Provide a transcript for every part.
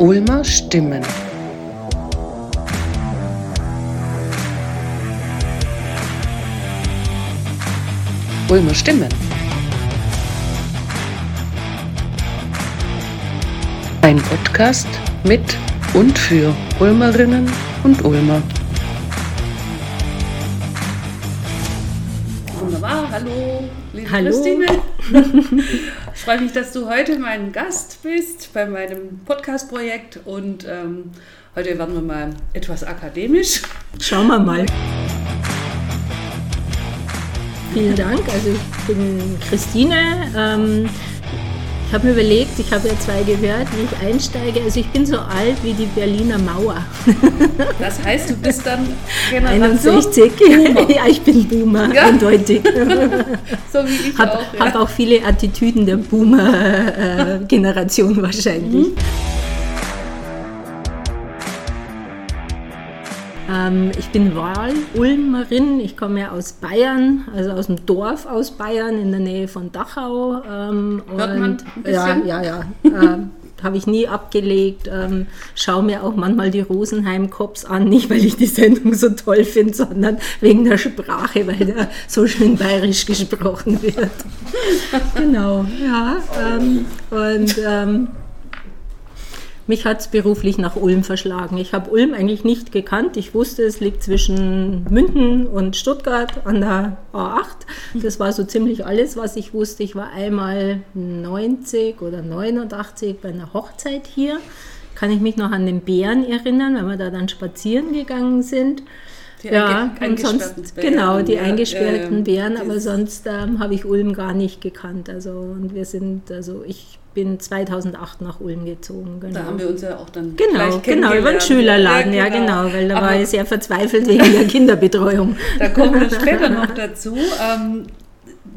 Ulmer Stimmen. Ulmer Stimmen. Ein Podcast mit und für Ulmerinnen und Ulmer. Wunderbar, hallo, liebe Hallo. Christine. Ich freue mich, dass du heute mein Gast bist bei meinem Podcast-Projekt und ähm, heute werden wir mal etwas akademisch. Schauen wir mal. Vielen Dank. Also ich bin Christine. Ähm, ich habe mir überlegt, ich habe ja zwei gehört, wie ich einsteige. Also ich bin so alt wie die Berliner Mauer. Das heißt, du bist dann Generation 61. Boomer. Ja, ich bin Boomer, Ja. eindeutig. so wie ich Habe auch. hab auch viele Attitüden der Boomer-Generation wahrscheinlich. Ähm, ich bin Wahl-Ulmerin. Ich komme ja aus Bayern, also aus dem Dorf aus Bayern in der Nähe von Dachau. Ähm, Hört man ein ja, ja, ja. ähm, habe ich nie abgelegt. Ähm, schaue mir auch manchmal die Rosenheim-Cops an, nicht weil ich die Sendung so toll finde, sondern wegen der Sprache, weil da so schön bayerisch gesprochen wird. genau, ja. Ähm, und ähm, mich hat es beruflich nach Ulm verschlagen. Ich habe Ulm eigentlich nicht gekannt. Ich wusste, es liegt zwischen München und Stuttgart an der A8. Das war so ziemlich alles, was ich wusste. Ich war einmal 90 oder 89 bei einer Hochzeit hier. Kann ich mich noch an den Bären erinnern, weil wir da dann spazieren gegangen sind. Die ja, und sonst, Bären, genau, die ja, eingesperrten ähm, Bären, aber sonst ähm, habe ich Ulm gar nicht gekannt. Also, und wir sind, also ich bin 2008 nach Ulm gezogen. Genau. Da haben wir uns ja auch dann Genau, gleich genau, über den Schülerladen, ja genau, weil da war Aber ich sehr verzweifelt wegen der Kinderbetreuung. Da kommen wir später noch dazu. Ähm,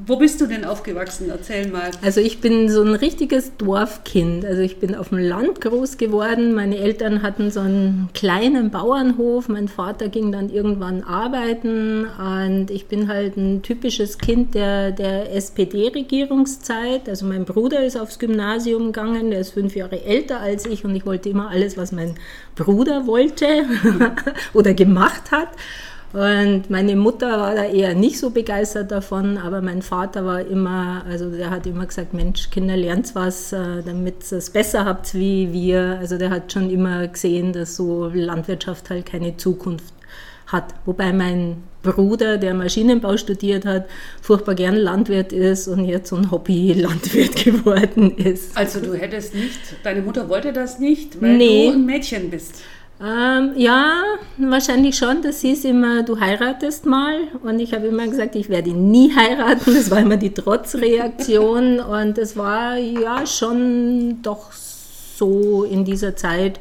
wo bist du denn aufgewachsen? Erzähl mal. Also ich bin so ein richtiges Dorfkind. Also ich bin auf dem Land groß geworden. Meine Eltern hatten so einen kleinen Bauernhof. Mein Vater ging dann irgendwann arbeiten und ich bin halt ein typisches Kind der, der SPD-Regierungszeit. Also mein Bruder ist aufs Gymnasium gegangen, der ist fünf Jahre älter als ich und ich wollte immer alles, was mein Bruder wollte oder gemacht hat. Und meine Mutter war da eher nicht so begeistert davon, aber mein Vater war immer, also der hat immer gesagt, Mensch, Kinder, lernt was, äh, damit ihr es besser habt wie wir. Also der hat schon immer gesehen, dass so Landwirtschaft halt keine Zukunft hat. Wobei mein Bruder, der Maschinenbau studiert hat, furchtbar gern Landwirt ist und jetzt so ein Hobby-Landwirt geworden ist. Also du hättest nicht, deine Mutter wollte das nicht, weil Nee. du ein Mädchen bist. Ähm, ja, wahrscheinlich schon. Das hieß immer, du heiratest mal. Und ich habe immer gesagt, ich werde nie heiraten. Das war immer die Trotzreaktion. Und es war ja schon doch so in dieser Zeit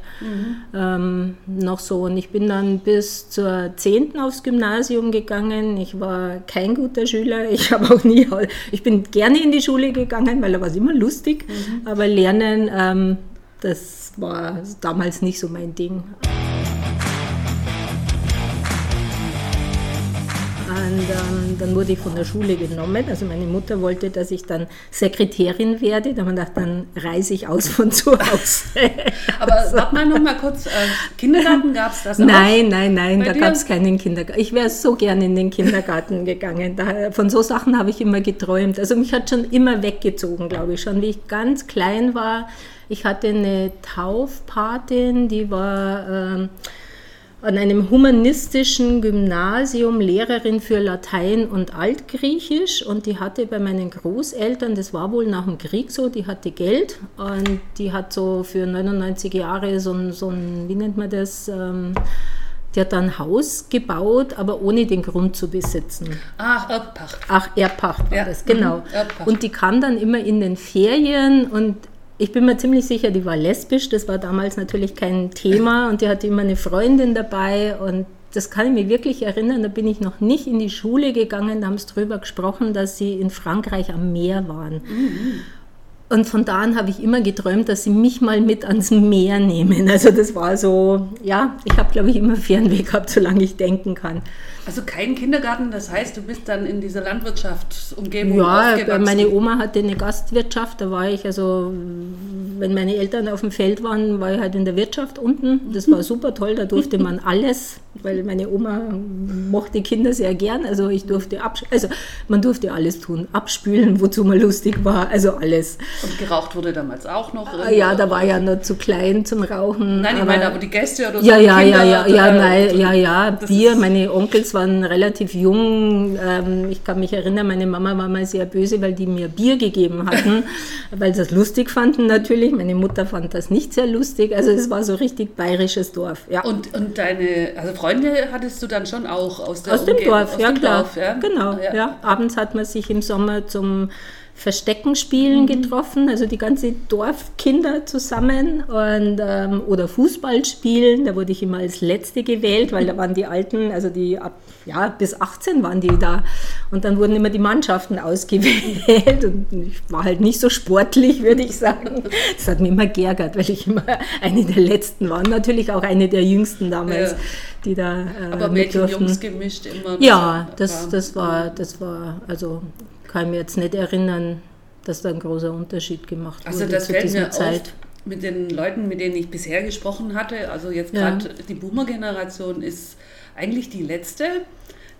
ähm, noch so. Und ich bin dann bis zur 10. aufs Gymnasium gegangen. Ich war kein guter Schüler. Ich habe auch nie, ich bin gerne in die Schule gegangen, weil da war es immer lustig. Aber Lernen, ähm, das war damals nicht so mein Ding. Und ähm, dann wurde ich von der Schule genommen. Also meine Mutter wollte, dass ich dann Sekretärin werde. Da wir gedacht, dann reise ich aus von zu Hause. Aber warte mal noch mal kurz, äh, Kindergarten gab es das auch? Nein, nein, nein, Bei da gab es keinen Kindergarten. Ich wäre so gerne in den Kindergarten gegangen. Da, von so Sachen habe ich immer geträumt. Also mich hat schon immer weggezogen, glaube ich. Schon wie ich ganz klein war. Ich hatte eine Taufpatin, die war ähm, an einem humanistischen Gymnasium Lehrerin für Latein und Altgriechisch und die hatte bei meinen Großeltern, das war wohl nach dem Krieg so, die hatte Geld und die hat so für 99 Jahre so ein, so ein wie nennt man das, ähm, die hat dann ein Haus gebaut, aber ohne den Grund zu besitzen. Ach, Erbpacht. Ach, Erbpacht war Ja, das, genau. mhm, Erbpacht. Und die kam dann immer in den Ferien und ich bin mir ziemlich sicher, die war lesbisch. Das war damals natürlich kein Thema und die hatte immer eine Freundin dabei und das kann ich mir wirklich erinnern. Da bin ich noch nicht in die Schule gegangen, da haben sie drüber gesprochen, dass sie in Frankreich am Meer waren. Und von da an habe ich immer geträumt, dass sie mich mal mit ans Meer nehmen. Also das war so, ja, ich habe, glaube ich, immer Fernweh gehabt, solange ich denken kann. Also kein Kindergarten, das heißt, du bist dann in dieser Landwirtschaftsumgebung Ja, meine Oma hatte eine Gastwirtschaft, da war ich also, wenn meine Eltern auf dem Feld waren, war ich halt in der Wirtschaft unten. Das war super toll, da durfte man alles, weil meine Oma mochte Kinder sehr gern. Also ich durfte absch also man durfte alles tun, abspülen, wozu man lustig war, also alles. Und geraucht wurde damals auch noch. Ah, Ja, da war ja noch zu klein zum Rauchen. Nein, ich meine aber die Gäste oder so. Ja, ja, Kinder, ja, ja, ja, nein, ja, ja, das Bier. Meine Onkels waren relativ jung. Ähm, ich kann mich erinnern, meine Mama war mal sehr böse, weil die mir Bier gegeben hatten, weil sie das lustig fanden natürlich. Meine Mutter fand das nicht sehr lustig. Also es war so richtig bayerisches Dorf. Ja. Und, und deine also Freunde hattest du dann schon auch aus der aus dem Umgebung- Dorf, aus ja dem klar. Dorf, ja? Genau, ja. Abends hat man sich im Sommer zum Verstecken spielen getroffen, also die ganze Dorfkinder zusammen und, ähm, oder Fußball spielen. Da wurde ich immer als Letzte gewählt, weil da waren die Alten, also die ab ja, bis 18 waren die da. Und dann wurden immer die Mannschaften ausgewählt und ich war halt nicht so sportlich, würde ich sagen. Das hat mich immer geärgert, weil ich immer eine der Letzten war. Und natürlich auch eine der Jüngsten damals, Ja. die da äh, Aber Mädchen. Jungs gemischt immer. Ja, war- das, das war, das war, also kann mir jetzt nicht erinnern, dass da ein großer Unterschied gemacht Also wurde das zu dieser Zeit. mit den Leuten, mit denen ich bisher gesprochen hatte. Also jetzt Ja. gerade die Boomer-Generation ist eigentlich die letzte,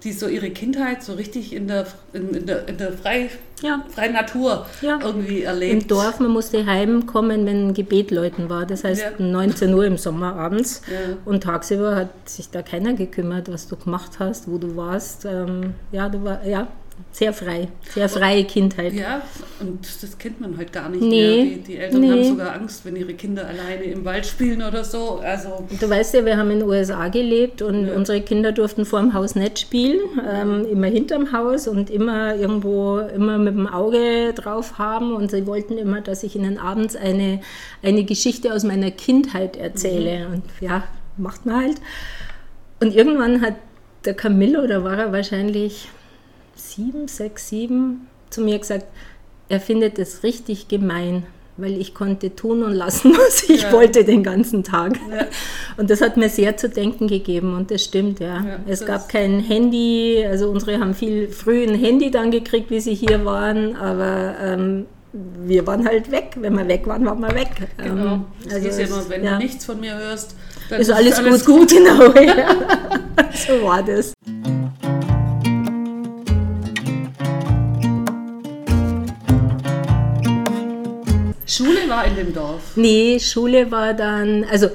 die so ihre Kindheit so richtig in der, in, in der, in der frei, Ja. freien Natur Ja. irgendwie erlebt. Im Dorf, man musste heimkommen, wenn Gebet läuten war. Das heißt Ja. 19 Uhr im Sommer abends. Ja. Und tagsüber hat sich da keiner gekümmert, was du gemacht hast, wo du warst. Ähm, ja, du war ja sehr frei, sehr freie Kindheit. Ja, und das kennt man halt gar nicht Nee. mehr. Die, die Eltern Nee. haben sogar Angst, wenn ihre Kinder alleine im Wald spielen oder so. Also Du weißt ja, wir haben in den USA gelebt und Ja. unsere Kinder durften vor dem Haus nicht spielen, ähm, immer hinterm Haus und immer irgendwo, immer mit dem Auge drauf haben und sie wollten immer, dass ich ihnen abends eine, eine Geschichte aus meiner Kindheit erzähle und ja, macht man halt. Und irgendwann hat der Camillo, da war er wahrscheinlich sieben, sechs, sieben, zu mir gesagt, er findet es richtig gemein, weil ich konnte tun und lassen, was ich Ja. wollte den ganzen Tag. Ja. Und das hat mir sehr zu denken gegeben und das stimmt, ja. Ja, es gab kein Handy, also unsere haben viel früh ein Handy dann gekriegt, wie sie hier waren, aber ähm, wir waren halt weg. Wenn wir weg waren, waren wir weg. genau. Ähm, also es- immer, wenn du nichts von mir hörst, dann ist alles, gut, genau. Ja. so war das. War in dem Dorf. Nee, Schule war dann, also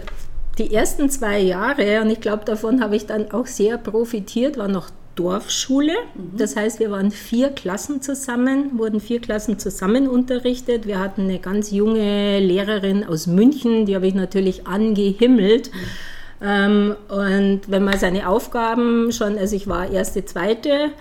die ersten zwei Jahre, und ich glaube, davon habe ich dann auch sehr profitiert, war noch Dorfschule. Das heißt, wir waren vier Klassen zusammen, wurden vier Klassen zusammen unterrichtet. Wir hatten eine ganz junge Lehrerin aus München, die habe ich natürlich angehimmelt. Ähm, und wenn man seine Aufgaben schon, also ich war erste, zweite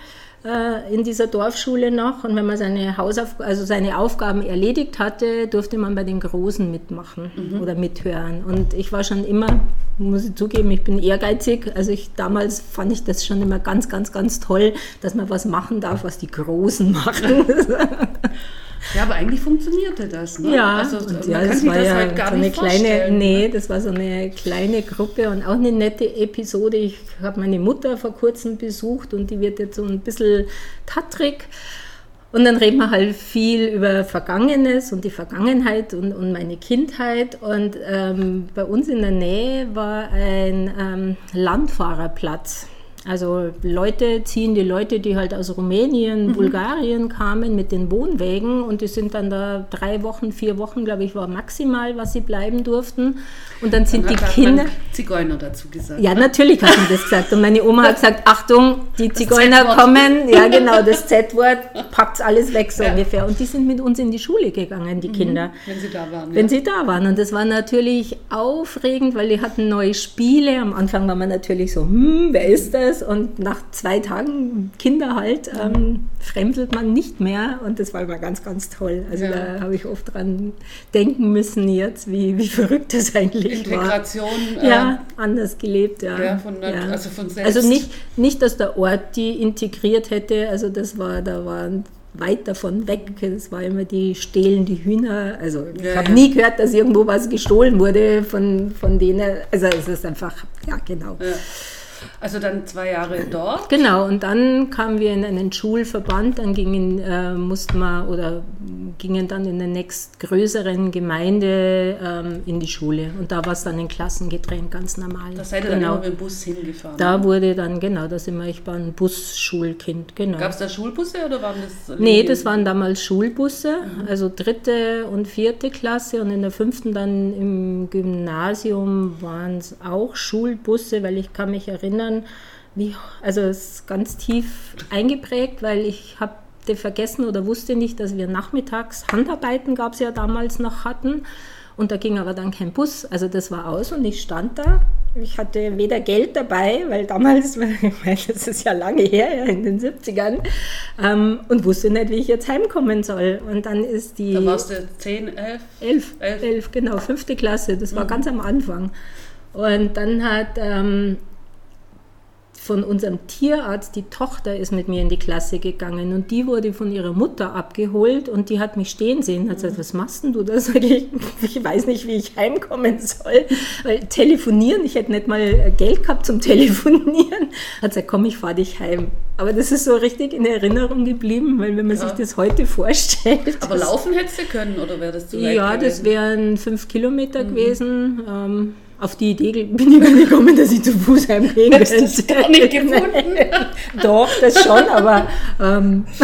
äh, in dieser Dorfschule noch, und wenn man seine, Hausauf also seine Aufgaben erledigt hatte, durfte man bei den Großen mitmachen oder mithören. Und ich war schon immer, muss ich zugeben, ich bin ehrgeizig. Also ich damals fand ich das schon immer ganz, ganz, ganz toll, dass man was machen darf, was die Großen machen. Ja, aber eigentlich funktionierte das. Ne? Ja, also, und ja, das war das ja halt gar so eine nicht kleine, vorstellen. nee, das war so eine kleine Gruppe und auch eine nette Episode. Ich habe meine Mutter vor kurzem besucht und die wird jetzt so ein bisschen tattrig. Und dann reden wir halt viel über Vergangenes und die Vergangenheit und, und meine Kindheit. Und ähm, bei uns in der Nähe war ein ähm, Landfahrerplatz. Also Leute ziehen die Leute, die halt aus Rumänien, Bulgarien kamen mit den Wohnwägen und die sind dann da drei Wochen, vier Wochen, glaube ich, war maximal, was sie bleiben durften. Und dann sind Dann die Kinder. man Zigeuner dazu gesagt. Ja, natürlich hat sie das gesagt. Und meine Oma hat gesagt, Achtung, die Zigeuner kommen. Ja, genau, das Z-Wort, packt alles weg so Ja. Mhm. ungefähr. Und die sind mit uns in die Schule gegangen, die Kinder. Wenn sie da waren. Wenn ja. sie da waren. Und das war natürlich aufregend, weil die hatten neue Spiele. Am Anfang war man natürlich so, hm, wer ist das? Und nach zwei Tagen Kinder halt, ähm, fremdelt man nicht mehr. Und das war immer ganz, ganz toll. Also Ja. da habe ich oft dran denken müssen jetzt, wie, wie verrückt das eigentlich war. Integration. äh, Ja, anders gelebt, ja. Ja, von nat- also von. Also nicht, nicht, dass der Ort die integriert hätte, also das war, da waren weit davon weg. Es war immer die stehlen die Hühner. Also ich Ja, habe ja. nie gehört, dass irgendwo was gestohlen wurde von, von denen. Also es ist einfach, ja genau. Ja. Also dann zwei Jahre dort. Genau, und dann kamen wir in einen Schulverband, dann gingen, äh, mussten wir oder gingen dann in der nächstgrößeren Gemeinde ähm, in die Schule. Und da war es dann in Klassen getrennt, ganz normal. Da seid ihr genau. dann mit dem Bus hingefahren. Da wurde dann, genau, da sind wir, ich war ein Busschulkind, genau. Gab es da Schulbusse oder waren das? Nee, das waren damals Schulbusse, also dritte und vierte Klasse und in der fünften dann im Gymnasium waren es auch Schulbusse, weil ich kann mich erinnern, wie, also es ist ganz tief eingeprägt, weil ich habe vergessen oder wusste nicht, dass wir nachmittags Handarbeiten gab es ja damals noch hatten und da ging aber dann kein Bus, also das war aus und ich stand da. Ich hatte weder Geld dabei, weil damals, weil das ist ja lange her, in den 70ern, ähm, und wusste nicht, wie ich jetzt heimkommen soll. Und dann ist die. Da warst du 10, 11? 11, Elf. 11, genau, fünfte Klasse, das war ganz am Anfang. Und dann hat ähm, von unserem Tierarzt, die Tochter ist mit mir in die Klasse gegangen und die wurde von ihrer Mutter abgeholt und die hat mich stehen sehen. Hat gesagt, was machst denn du da? Sag ich, ich weiß nicht, wie ich heimkommen soll. Weil telefonieren, ich hätte nicht mal Geld gehabt zum Telefonieren. Hat gesagt, komm, ich fahre dich heim. Aber das ist so richtig in Erinnerung geblieben, weil wenn man Ja. sich das heute vorstellt. Aber das, laufen hättest du können oder wäre das zu weit ja, das gewesen? wären fünf Kilometer gewesen. Ähm, auf die Idee bin ich gar nicht gekommen, dass ich zu Fuß heimgehen könnte. du's gar nicht gefunden? Doch, das schon, aber ähm,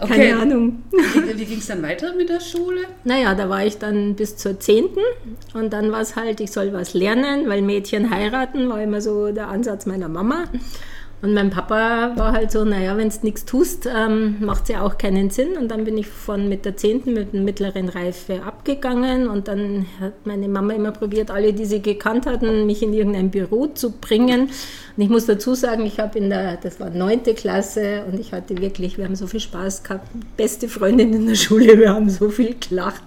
Okay. keine Ahnung. Wie, wie ging es dann weiter mit der Schule? Naja, da war ich dann bis zur 10. und dann war es halt, ich soll was lernen, weil Mädchen heiraten, war immer so der Ansatz meiner Mama. Und mein Papa war halt so, naja, wenn du nichts tust, ähm, macht es ja auch keinen Sinn. Und dann bin ich von mit der 10. mit der mittleren Reife abgegangen und dann hat meine Mama immer probiert, alle, die sie gekannt hatten, mich in irgendein Büro zu bringen. Und ich muss dazu sagen, ich habe in der, das war neunte Klasse und ich hatte wirklich, wir haben so viel Spaß gehabt, beste Freundin in der Schule, wir haben so viel gelacht.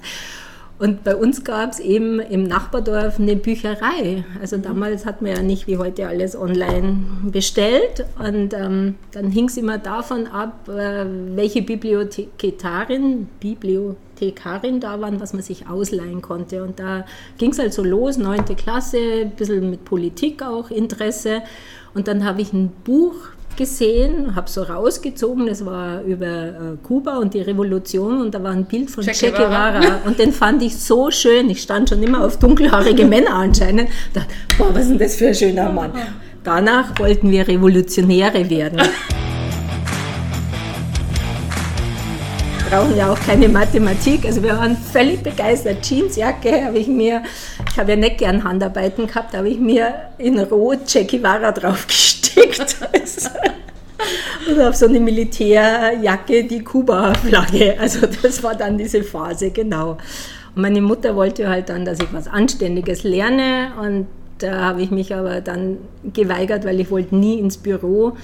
Und bei uns gab es eben im Nachbardorf eine Bücherei. Also damals hat man ja nicht wie heute alles online bestellt. Und ähm, dann hing es immer davon ab, äh, welche Bibliothekarin, Bibliothekarin da waren, was man sich ausleihen konnte. Und da ging es halt so los, neunte Klasse, ein bisschen mit Politik auch, Interesse. Und dann habe ich ein Buch gesehen, habe so rausgezogen, das war über äh, Kuba und die Revolution und da war ein Bild von Che Che Guevara. Guevara und den fand ich so schön. Ich stand schon immer auf dunkelhaarige Männer anscheinend. Dachte, boah, was ist denn das für ein schöner Mann. Danach wollten wir Revolutionäre werden. Brauchen ja auch keine Mathematik. Also wir waren völlig begeistert. Jeansjacke habe ich mir, ich habe ja nicht gern Handarbeiten gehabt, habe ich mir in Rot Che Guevara draufgestickt. Und auf so eine Militärjacke die Kuba-Flagge. Also das war dann diese Phase, genau. Und meine Mutter wollte halt dann, dass ich was Anständiges lerne und da habe ich mich aber dann geweigert, weil ich wollte nie ins Büro.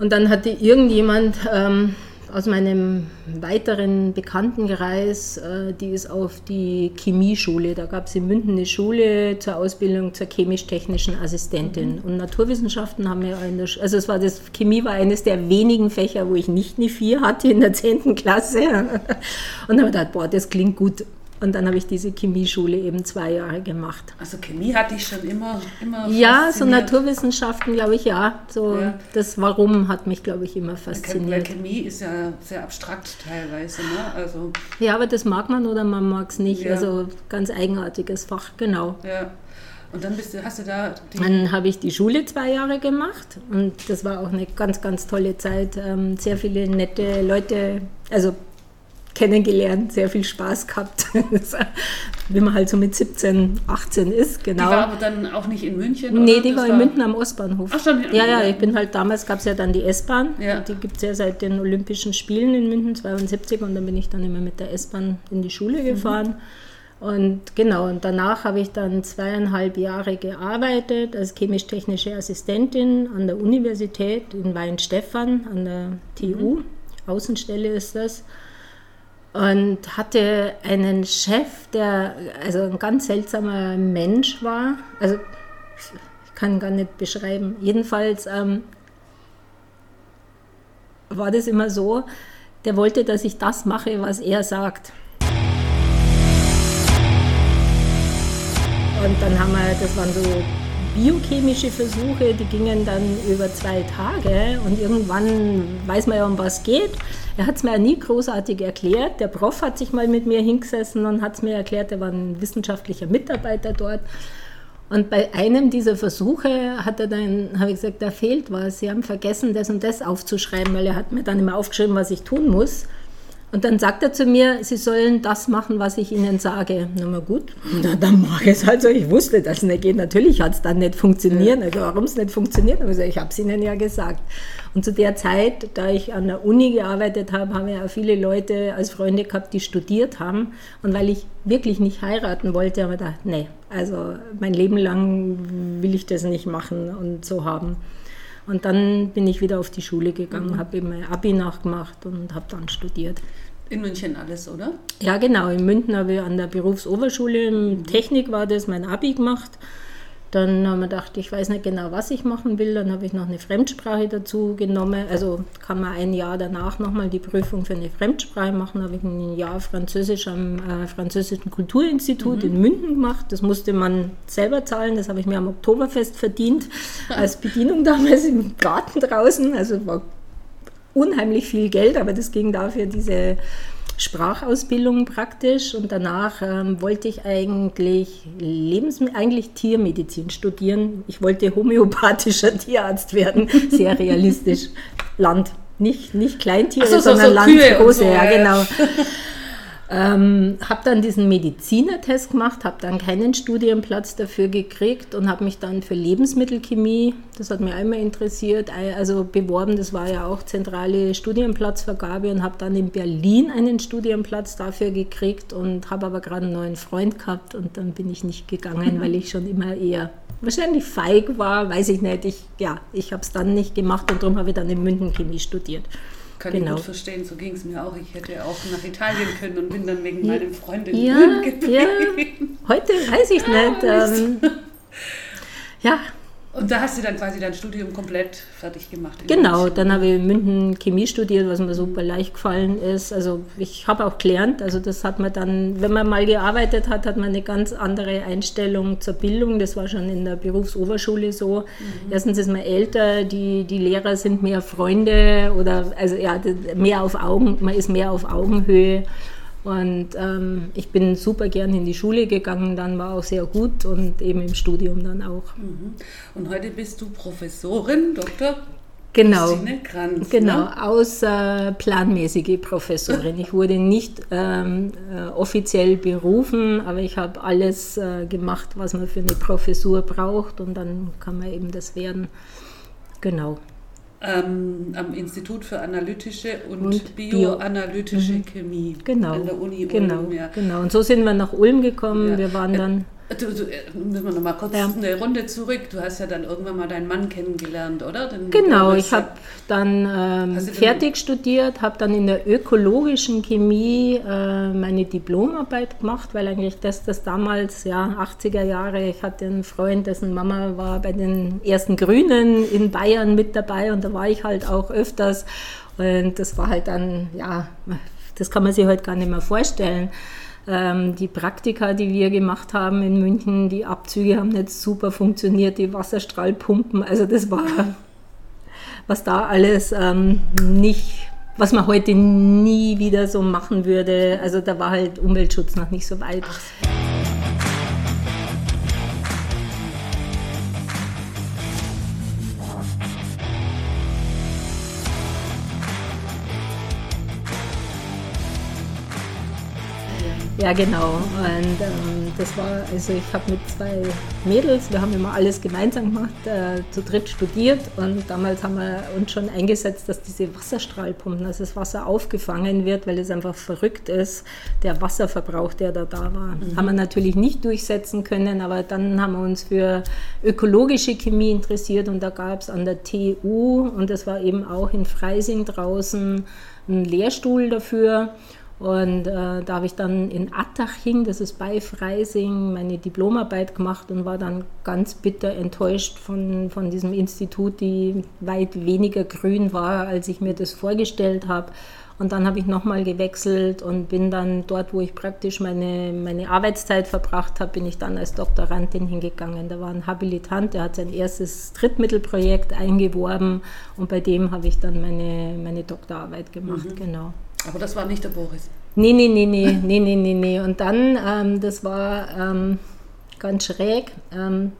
Und dann hatte irgendjemand ähm, aus meinem weiteren Bekanntenkreis, äh, die ist auf die Chemieschule. Da gab es in München eine Schule zur Ausbildung zur chemisch-technischen Assistentin. Und Naturwissenschaften haben wir in der, Sch- also es war das, Chemie war eines der wenigen Fächer, wo ich nicht eine 4 hatte in der 10. Klasse. Und habe gedacht, boah, das klingt gut. Und dann habe ich diese Chemieschule eben zwei Jahre gemacht. Also Chemie hatte ich schon immer, immer Ja, so fasziniert. Naturwissenschaften, glaube ich, ja. So Ja. das Warum hat mich, glaube ich, immer Weil fasziniert. Chemie ist ja sehr abstrakt teilweise. Ne? Also, Ja, aber das mag man oder man mag es nicht. Ja. Also ganz eigenartiges Fach, genau. ja. Und dann bist du, hast du da Dann habe ich die Schule zwei Jahre gemacht und das war auch eine ganz, ganz tolle Zeit. Ähm, sehr viele nette Leute, also kennengelernt, sehr viel Spaß gehabt. Wie man halt so mit 17, 18 ist, die genau. war aber dann auch nicht in München? Nee, oder? die Das war in München am Ostbahnhof. Ach, schon, ja, ja, ich bin halt damals, gab es ja dann die S-Bahn. Ja. Die gibt es ja seit den Olympischen Spielen in München 72 und dann bin ich dann immer mit der S-Bahn in die Schule Mhm. gefahren. Und genau, und danach habe ich dann zweieinhalb Jahre gearbeitet als chemisch-technische Assistentin an der Universität in Weinstefan, an der TU. Außenstelle ist das und hatte einen Chef, der also ein ganz seltsamer Mensch war. Also ich kann gar nicht beschreiben. Jedenfalls ähm, war das immer so, der wollte, dass ich das mache, was er sagt. Und dann haben wir, das waren so biochemische Versuche, die gingen dann über zwei Tage und irgendwann weiß man ja, um was geht. Er hat es mir ja nie großartig erklärt. Der Prof hat sich mal mit mir hingesessen und hat es mir erklärt, er war ein wissenschaftlicher Mitarbeiter dort. Und bei einem dieser Versuche hat er dann, habe ich gesagt, da fehlt was. Sie haben vergessen, das und das aufzuschreiben, weil er hat mir dann immer aufgeschrieben, was ich tun muss. Und dann sagt er zu mir, Sie sollen das machen, was ich Ihnen sage. Na mal gut, na, dann mache ich es halt so. Ich wusste, dass es nicht geht. Natürlich hat es dann nicht funktioniert. Also warum es nicht funktioniert? Aber ich habe es Ihnen ja gesagt. Und zu der Zeit, da ich an der Uni gearbeitet habe, haben ja auch viele Leute als Freunde gehabt, die studiert haben. Und weil ich wirklich nicht heiraten wollte, habe ich gedacht, nee, also mein Leben lang will ich das nicht machen und so haben. Und dann bin ich wieder auf die Schule gegangen, mhm. habe eben mein Abi nachgemacht und habe dann studiert. In München alles, oder? Ja, genau. In München habe ich an der Berufsoberschule, mhm. Technik war das, mein Abi gemacht. Dann haben wir gedacht, ich weiß nicht genau, was ich machen will. Dann habe ich noch eine Fremdsprache dazu genommen. Also kann man ein Jahr danach nochmal die Prüfung für eine Fremdsprache machen. Da habe ich ein Jahr Französisch am äh, Französischen Kulturinstitut mhm. in München gemacht. Das musste man selber zahlen. Das habe ich mir am Oktoberfest verdient. Als Bedienung damals im Garten draußen. Also war unheimlich viel Geld, aber das ging dafür diese Sprachausbildung praktisch und danach ähm, wollte ich eigentlich Lebens eigentlich Tiermedizin studieren. Ich wollte homöopathischer Tierarzt werden, sehr realistisch. Land, nicht, nicht Kleintiere, so, sondern so, so Land, große, so, ja, genau. Ähm, habe dann diesen Medizinertest gemacht, habe dann keinen Studienplatz dafür gekriegt und habe mich dann für Lebensmittelchemie, das hat mich einmal interessiert, also beworben. Das war ja auch zentrale Studienplatzvergabe und habe dann in Berlin einen Studienplatz dafür gekriegt und habe aber gerade einen neuen Freund gehabt und dann bin ich nicht gegangen, weil ich schon immer eher wahrscheinlich feig war, weiß ich nicht. Ich, ja, ich habe es dann nicht gemacht und darum habe ich dann in München Chemie studiert. Kann genau. ich gut verstehen, so ging es mir auch. Ich hätte auch nach Italien können und bin dann wegen meinem Freund in ja, geblieben. Ja, heute weiß ich nicht. Ähm, ja, und da hast du dann quasi dein Studium komplett fertig gemacht? Genau, München. dann habe ich in München Chemie studiert, was mir super leicht gefallen ist. Also ich habe auch gelernt, also das hat man dann, wenn man mal gearbeitet hat, hat man eine ganz andere Einstellung zur Bildung. Das war schon in der Berufsoberschule so. Mhm. Erstens ist man älter, die, die Lehrer sind mehr Freunde oder also ja, mehr auf Augen, man ist mehr auf Augenhöhe. Und ähm, ich bin super gern in die Schule gegangen, dann war auch sehr gut und eben im Studium dann auch. Mhm. Und heute bist du Professorin, Doktor? Genau, Kranz, genau, ne? außerplanmäßige Professorin. Ich wurde nicht ähm, äh, offiziell berufen, aber ich habe alles äh, gemacht, was man für eine Professur braucht und dann kann man eben das werden. Genau ähm, am Institut für analytische und, und bioanalytische Bio. Chemie genau, an der Uni genau, Ulm. Ja. Genau, und so sind wir nach Ulm gekommen. Ja. Wir waren dann Du, du, äh, müssen wir noch mal kurz ja. eine Runde zurück. Du hast ja dann irgendwann mal deinen Mann kennengelernt, oder? Den, genau, ich habe dann ähm, fertig studiert, habe dann in der ökologischen Chemie äh, meine Diplomarbeit gemacht, weil eigentlich das, das damals, ja, 80er Jahre, ich hatte einen Freund, dessen Mama war bei den ersten Grünen in Bayern mit dabei und da war ich halt auch öfters. Und das war halt dann, ja, das kann man sich heute gar nicht mehr vorstellen. Ähm, die Praktika, die wir gemacht haben in München, die Abzüge haben nicht super funktioniert, die Wasserstrahlpumpen, also das war, was da alles ähm, nicht, was man heute nie wieder so machen würde. Also da war halt Umweltschutz noch nicht so weit. Ja, genau. Und ähm, das war, also ich habe mit zwei Mädels, wir haben immer alles gemeinsam gemacht, äh, zu dritt studiert und damals haben wir uns schon eingesetzt, dass diese Wasserstrahlpumpen, dass das Wasser aufgefangen wird, weil es einfach verrückt ist, der Wasserverbrauch, der da da war. Mhm. Haben wir natürlich nicht durchsetzen können, aber dann haben wir uns für ökologische Chemie interessiert und da gab es an der TU und das war eben auch in Freising draußen einen Lehrstuhl dafür. Und äh, da habe ich dann in Attaching, das ist bei Freising, meine Diplomarbeit gemacht und war dann ganz bitter enttäuscht von, von diesem Institut, die weit weniger grün war, als ich mir das vorgestellt habe. Und dann habe ich nochmal gewechselt und bin dann dort, wo ich praktisch meine, meine Arbeitszeit verbracht habe, bin ich dann als Doktorandin hingegangen. Da war ein Habilitant, der hat sein erstes Drittmittelprojekt eingeworben und bei dem habe ich dann meine, meine Doktorarbeit gemacht, mhm. genau. Aber das war nicht der Boris? Nee, nee, nee, nee, nee, nee, nee, nee. Und dann, ähm, das war ähm, ganz schräg. Ähm,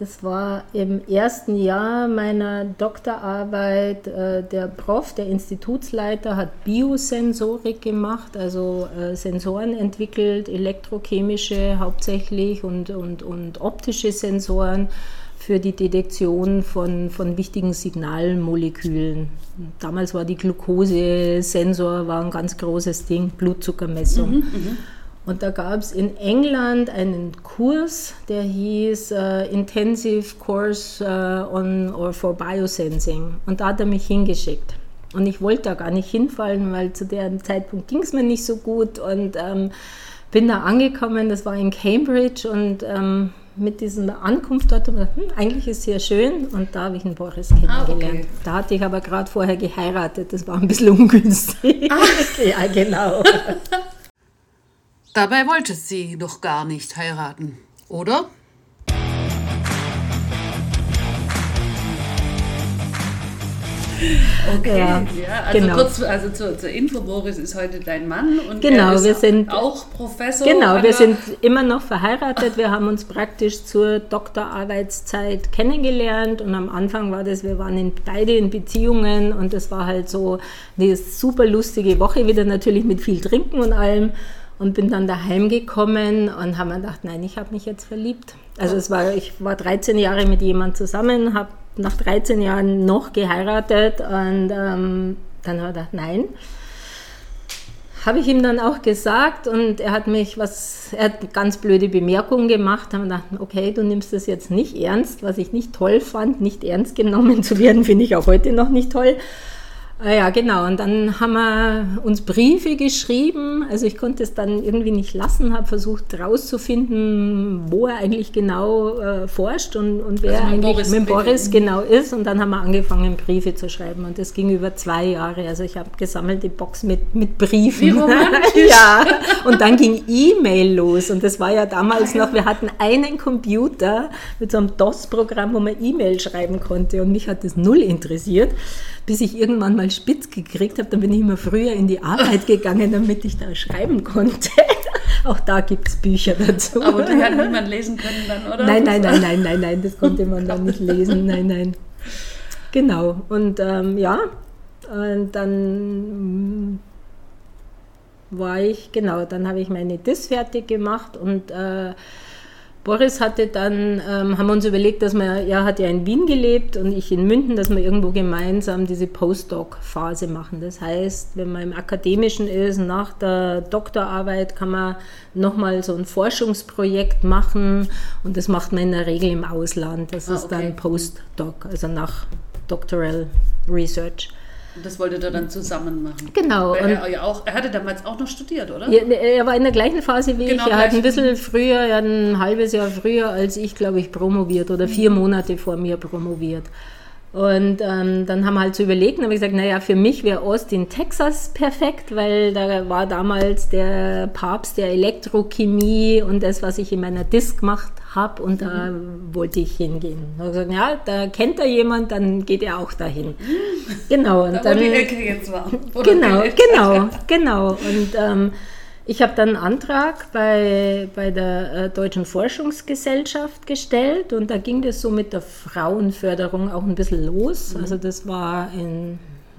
das war im ersten Jahr meiner Doktorarbeit. Äh, der Prof, der Institutsleiter, hat Biosensorik gemacht, also äh, Sensoren entwickelt, elektrochemische hauptsächlich und, und, und optische Sensoren für die Detektion von, von wichtigen Signalmolekülen. Damals war die Glukosesensor war ein ganz großes Ding, Blutzuckermessung. Mhm, mh. Und da gab es in England einen Kurs, der hieß uh, Intensive Course uh, on or for Biosensing. Und da hat er mich hingeschickt. Und ich wollte da gar nicht hinfallen, weil zu dem Zeitpunkt ging es mir nicht so gut. Und ähm, bin da angekommen, das war in Cambridge. Und ähm, mit dieser Ankunft dort, hm, eigentlich ist es sehr schön. Und da habe ich einen Boris kennengelernt. Ah, okay. Da hatte ich aber gerade vorher geheiratet. Das war ein bisschen ungünstig. Ah. ja, genau. Dabei wollte sie doch gar nicht heiraten, oder? Okay, ja, ja also genau. kurz also zur, zur, Info, Boris ist heute dein Mann und genau, wir sind auch Professor. Genau, wir sind immer noch verheiratet. Wir haben uns praktisch zur Doktorarbeitszeit kennengelernt und am Anfang war das, wir waren in, beide in Beziehungen und das war halt so eine super lustige Woche, wieder natürlich mit viel Trinken und allem und bin dann daheim gekommen und habe mir gedacht, nein, ich habe mich jetzt verliebt. Also es war, ich war 13 Jahre mit jemandem zusammen, habe nach 13 Jahren noch geheiratet und ähm, dann habe ich gedacht, nein. Habe ich ihm dann auch gesagt und er hat mich was, er hat ganz blöde Bemerkungen gemacht, haben gedacht, okay, du nimmst das jetzt nicht ernst, was ich nicht toll fand, nicht ernst genommen zu werden, finde ich auch heute noch nicht toll. Ah ja, genau. Und dann haben wir uns Briefe geschrieben. Also ich konnte es dann irgendwie nicht lassen, habe versucht herauszufinden, wo er eigentlich genau äh, forscht und, und wer also eigentlich Boris mit Boris genau ist. Und dann haben wir angefangen, Briefe zu schreiben. Und das ging über zwei Jahre. Also ich habe gesammelte Box mit, mit Briefen. Wie romantisch. ja. Und dann ging E-Mail los. Und das war ja damals noch, wir hatten einen Computer mit so einem DOS-Programm, wo man E-Mail schreiben konnte. Und mich hat das null interessiert bis ich irgendwann mal spitz gekriegt habe, dann bin ich immer früher in die Arbeit gegangen, damit ich da schreiben konnte. Auch da gibt es Bücher dazu. Aber die hat niemand lesen können dann, oder? Nein, nein, nein, nein, nein, nein, das konnte man dann nicht lesen. Nein, nein. Genau. Und ähm, ja, und dann war ich, genau, dann habe ich meine Dis fertig gemacht und äh, Boris hatte dann, ähm, haben wir uns überlegt, dass wir, er hat ja in Wien gelebt und ich in München, dass wir irgendwo gemeinsam diese Postdoc-Phase machen. Das heißt, wenn man im Akademischen ist, nach der Doktorarbeit kann man nochmal so ein Forschungsprojekt machen und das macht man in der Regel im Ausland. Das ah, ist okay. dann Postdoc, also nach Doctoral Research. Und das wolltet ihr dann zusammen machen. Genau. Er, er, auch, er, hatte damals auch noch studiert, oder? Ja, er war in der gleichen Phase wie genau, ich. Er hat ein bisschen früher, er hat ein halbes Jahr früher als ich, glaube ich, promoviert oder vier Monate vor mir promoviert. Und ähm, dann haben wir halt so überlegt und habe gesagt, naja, für mich wäre Austin, Texas perfekt, weil da war damals der Papst der Elektrochemie und das, was ich in meiner Disk gemacht habe und da mhm. wollte ich hingehen. Da habe gesagt, ja, da kennt er jemand, dann geht er auch dahin. Genau. Und da, dann, jetzt war. Genau, genau, genau. Und ähm, ich habe dann einen Antrag bei, bei der äh, Deutschen Forschungsgesellschaft gestellt und da ging das so mit der Frauenförderung auch ein bisschen los. Mhm. Also das war in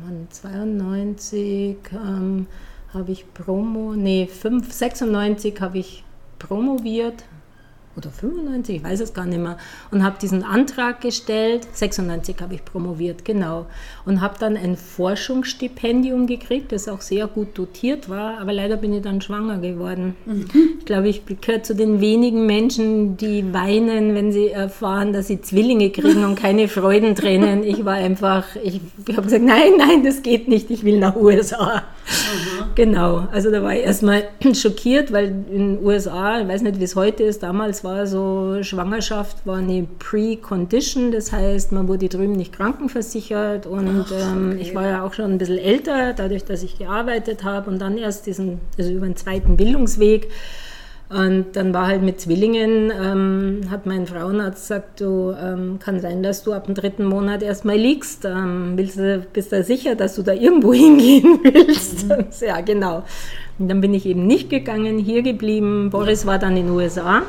1992 ähm, habe ich Promo, nee, 5, 96 habe ich promoviert oder 95, ich weiß es gar nicht mehr, und habe diesen Antrag gestellt. 96 habe ich promoviert, genau. Und habe dann ein Forschungsstipendium gekriegt, das auch sehr gut dotiert war, aber leider bin ich dann schwanger geworden. Mhm. Ich glaube, ich gehöre zu den wenigen Menschen, die weinen, wenn sie erfahren, dass sie Zwillinge kriegen und keine Freudentränen. Ich war einfach, ich, ich habe gesagt, nein, nein, das geht nicht, ich will nach USA. Mhm. Genau, also da war ich erstmal schockiert, weil in den USA, ich weiß nicht, wie es heute ist, damals damals war so, Schwangerschaft war eine Pre-Condition, das heißt, man wurde drüben nicht krankenversichert und Ach, ähm, ich war ja auch schon ein bisschen älter, dadurch, dass ich gearbeitet habe und dann erst diesen, also über den zweiten Bildungsweg. Und dann war halt mit Zwillingen, ähm, hat mein Frauenarzt gesagt, du ähm, kann sein, dass du ab dem dritten Monat erstmal liegst. Ähm, willst du, bist du sicher, dass du da irgendwo hingehen willst? Mhm. ja, genau. Und dann bin ich eben nicht gegangen, hier geblieben. Boris war dann in den USA.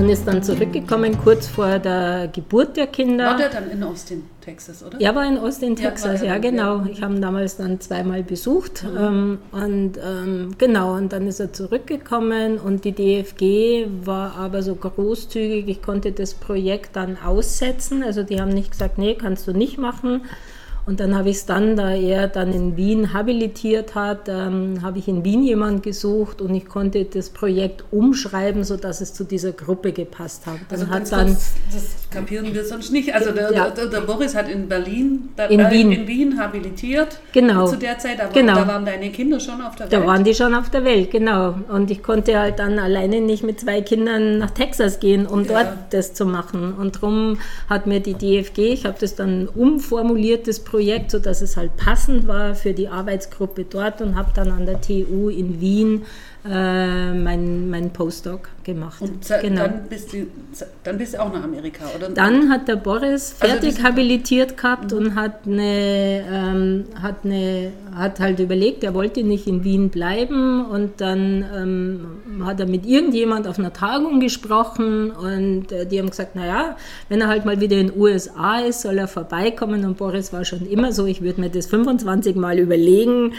Und ist dann zurückgekommen kurz vor der Geburt der Kinder. War der dann in Austin, Texas, oder? Er war in Austin, Texas, ja, ja genau. Ich habe ihn damals dann zweimal besucht mhm. ähm, und ähm, genau, und dann ist er zurückgekommen und die DFG war aber so großzügig, ich konnte das Projekt dann aussetzen, also die haben nicht gesagt, nee, kannst du nicht machen. Und dann habe ich es dann, da er dann in Wien habilitiert hat, ähm, habe ich in Wien jemanden gesucht und ich konnte das Projekt umschreiben, sodass es zu dieser Gruppe gepasst hat. Dann also hat dann, das, das kapieren wir sonst nicht. Also der, ja. der, der Boris hat in Berlin, da, in, äh, Wien. in Wien habilitiert. Genau. Zu der Zeit, aber genau. da waren deine Kinder schon auf der Welt. Da waren die schon auf der Welt, genau. Und ich konnte halt dann alleine nicht mit zwei Kindern nach Texas gehen, um ja. dort das zu machen. Und darum hat mir die DFG, ich habe das dann umformuliert, das Projekt, sodass es halt passend war für die Arbeitsgruppe dort und habe dann an der TU in Wien äh, mein, mein Postdoc gemacht. Und genau. dann, bist du, dann bist du auch nach Amerika, oder? Dann hat der Boris also fertig also habilitiert gehabt mhm. und hat, eine, ähm, hat, eine, hat halt überlegt, er wollte nicht in Wien bleiben und dann ähm, hat er mit irgendjemand auf einer Tagung gesprochen und äh, die haben gesagt, naja, wenn er halt mal wieder in den USA ist, soll er vorbeikommen und Boris war schon immer so, ich würde mir das 25 Mal überlegen,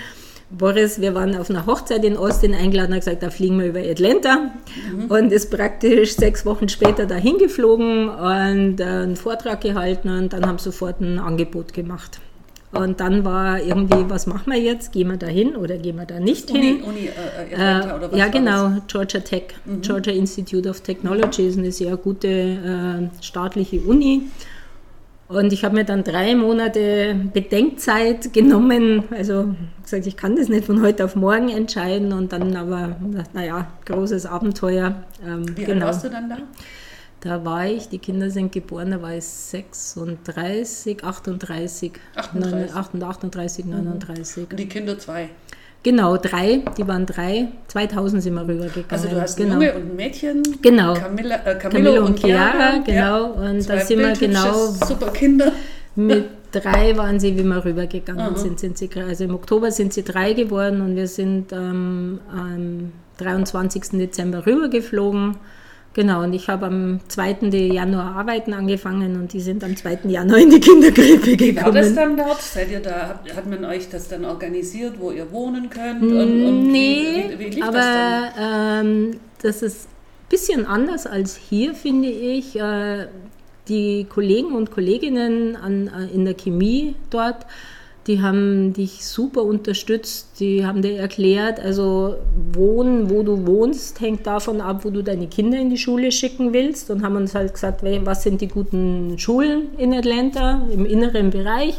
Boris, wir waren auf einer Hochzeit in Austin eingeladen, hat gesagt, da fliegen wir über Atlanta mhm. und ist praktisch sechs Wochen später dahin geflogen und äh, einen Vortrag gehalten und dann haben sofort ein Angebot gemacht. Und dann war irgendwie, was machen wir jetzt? Gehen wir da hin oder gehen wir da nicht Uni, hin? Uni äh, Atlanta, oder was ja, genau, das? Georgia Tech, mhm. Georgia Institute of Technology ist eine sehr gute äh, staatliche Uni. Und ich habe mir dann drei Monate Bedenkzeit genommen. Also gesagt, ich kann das nicht von heute auf morgen entscheiden. Und dann aber, naja, großes Abenteuer. Ähm, Wie genau. alt warst du dann da? Da war ich, die Kinder sind geboren, da war ich 36, 38, 38, 38 39. Und die Kinder zwei? Genau, drei, die waren drei. 2000 sind wir rübergegangen. Also du hast genau. Junge und ein Mädchen. Genau. Camilla, äh, Camillo, Camillo, und Chiara, genau. Ja. Und da sind wir genau. Super Kinder. Mit drei waren sie, wie wir rübergegangen sind, sind sie, also im Oktober sind sie drei geworden und wir sind ähm, am 23. Dezember rübergeflogen. Genau, und ich habe am 2. Januar arbeiten angefangen und die sind am 2. Januar in die Kinderkrippe gekommen. Wie war das dann dort? Seid ihr da, hat man euch das dann organisiert, wo ihr wohnen könnt? Und, und nee, wie, wie aber das, ähm, das ist ein bisschen anders als hier, finde ich. Äh, die Kollegen und Kolleginnen an, äh, in der Chemie dort die haben dich super unterstützt, die haben dir erklärt, also wohnen, wo du wohnst, hängt davon ab, wo du deine Kinder in die Schule schicken willst und haben uns halt gesagt, was sind die guten Schulen in Atlanta im inneren Bereich,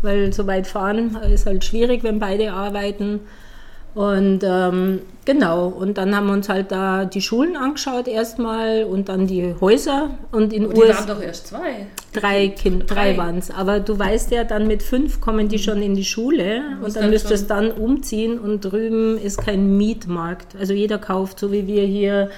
weil so weit fahren ist halt schwierig, wenn beide arbeiten. Und ähm, genau, und dann haben wir uns halt da die Schulen angeschaut erstmal und dann die Häuser. Und in und die US waren doch erst zwei. Drei, kind, drei. drei waren es. Aber du weißt ja, dann mit fünf kommen die schon in die Schule und dann müsstest du dann umziehen und drüben ist kein Mietmarkt. Also jeder kauft, so wie wir hier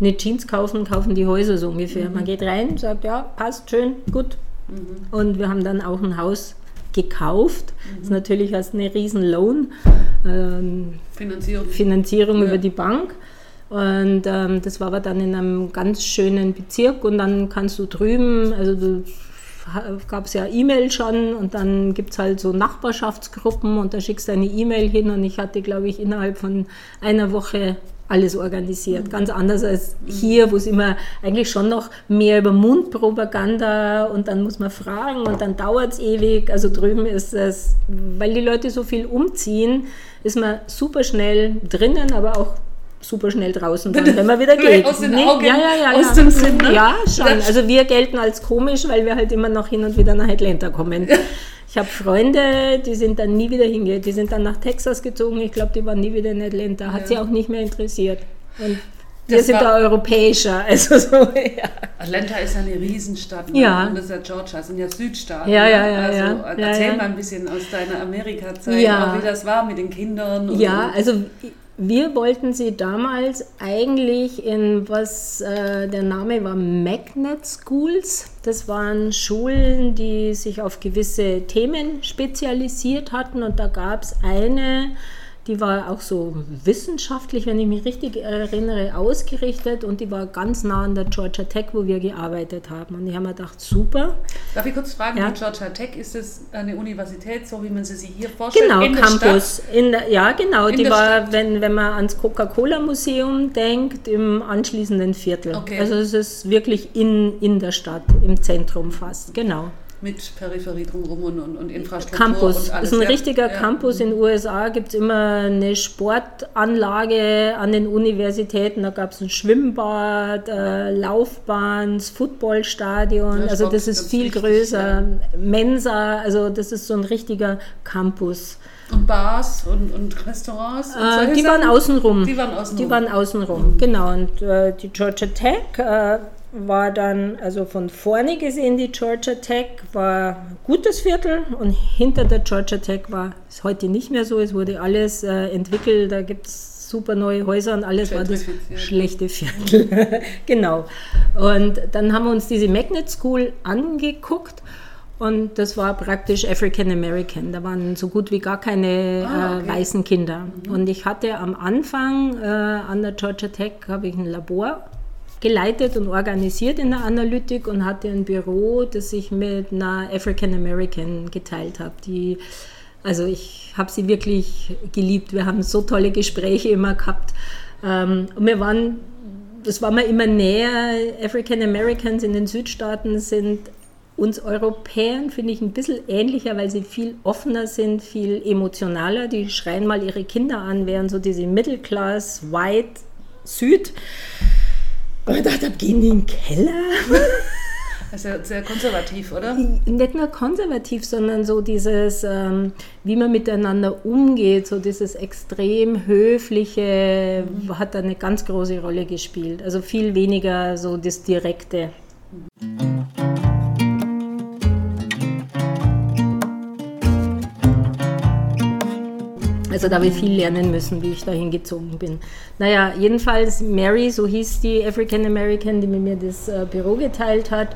eine Jeans kaufen, kaufen die Häuser so ungefähr. Mhm. Man geht rein, sagt, ja, passt, schön, gut. Mhm. Und wir haben dann auch ein Haus gekauft. Mhm. Das ist natürlich als eine riesen Loan. Ähm, Finanzierung, Finanzierung ja. über die Bank. Und ähm, das war aber dann in einem ganz schönen Bezirk und dann kannst du drüben, also du gab es ja E-Mail schon und dann gibt es halt so Nachbarschaftsgruppen und da schickst du eine E-Mail hin und ich hatte, glaube ich, innerhalb von einer Woche alles organisiert. Ganz anders als hier, wo es immer eigentlich schon noch mehr über Mundpropaganda und dann muss man fragen und dann dauert es ewig. Also drüben ist es, weil die Leute so viel umziehen, ist man super schnell drinnen, aber auch super schnell draußen, dann, wenn man wieder geht. aus den Nee, Augen, ja, ja, ja, aus ja. dem Sinn, ne? Ja, schon. Also wir gelten als komisch, weil wir halt immer noch hin und wieder nach Atlanta kommen. Ich habe Freunde, die sind dann nie wieder hingegangen. Die sind dann nach Texas gezogen. Ich glaube, die waren nie wieder in Atlanta. Hat Ja. sie auch nicht mehr interessiert. Und wir Das sind da europäischer. Also so, ja. Atlanta ist ja eine Riesenstadt. Ne? Ja. Und das ist ja Georgia, das sind ja Südstaaten. Ja, ne? ja, ja, Also ja. erzähl Ja, mal ein bisschen aus deiner Amerika-Zeit, wie das war mit den Kindern. Ja, also wir wollten sie damals eigentlich in was, äh, der Name war Magnet Schools. Das waren Schulen, die sich auf gewisse Themen spezialisiert hatten und da gab es eine, die war auch so wissenschaftlich, wenn ich mich richtig erinnere, ausgerichtet und die war ganz nah an der Georgia Tech, wo wir gearbeitet haben. Und ich habe mir gedacht, super, Darf ich kurz fragen, Ja. die Georgia Tech, ist es eine Universität, so wie man sie sich hier vorstellt? Genau, in der Campus. In der, ja, genau. In die der war, Stadt. wenn, wenn man ans Coca-Cola-Museum denkt, im anschließenden Viertel. Okay. Also es ist wirklich in, in der Stadt, im Zentrum fast. Genau. Mit Peripherie drumherum und, und, Infrastruktur Campus. und alles. ist ein ja. richtiger ja. Campus. In den USA gibt es immer eine Sportanlage an den Universitäten. Da gab es ein Schwimmbad, äh, Laufbahn, das Footballstadion. Ja, also das ist viel wichtig, größer. Mensa, also das ist so ein richtiger Campus. Und Bars und, und Restaurants? Und Äh, die waren außenrum. Die waren außenrum. Die waren außenrum, genau. Und äh, die Georgia Tech äh, war dann, also von vorne gesehen, die Georgia Tech war ein gutes Viertel und hinter der Georgia Tech war es heute nicht mehr so. Es wurde alles äh, entwickelt, da gibt es super neue Häuser und alles war das schlechte Viertel. genau. Und dann haben wir uns diese Magnet School angeguckt. Und das war praktisch African American. Da waren so gut wie gar keine Ah, äh, okay. weißen Kinder. Und ich hatte am Anfang äh, an der Georgia Tech habe ich ein Labor geleitet und organisiert in der Analytik und hatte ein Büro, das ich mit einer African American geteilt habe. Die, also ich habe sie wirklich geliebt. Wir haben so tolle Gespräche immer gehabt. Ähm, und wir waren, das war mir immer näher. African Americans in den Südstaaten sind uns Europäern, finde ich, ein bisschen ähnlicher, weil sie viel offener sind, viel emotionaler. Die schreien mal ihre Kinder an, während so diese Middle Class, White, Süd. Und ich dachte, gehen die in den Keller? Ja sehr konservativ, oder? Nicht nur konservativ, sondern so dieses, ähm, wie man miteinander umgeht, so dieses extrem höfliche hat da eine ganz große Rolle gespielt. Also viel weniger so das Direkte. Also da habe ich viel lernen müssen, wie ich dahin gezogen bin. Naja, jedenfalls Mary, so hieß die African American, die mit mir das äh, Büro geteilt hat,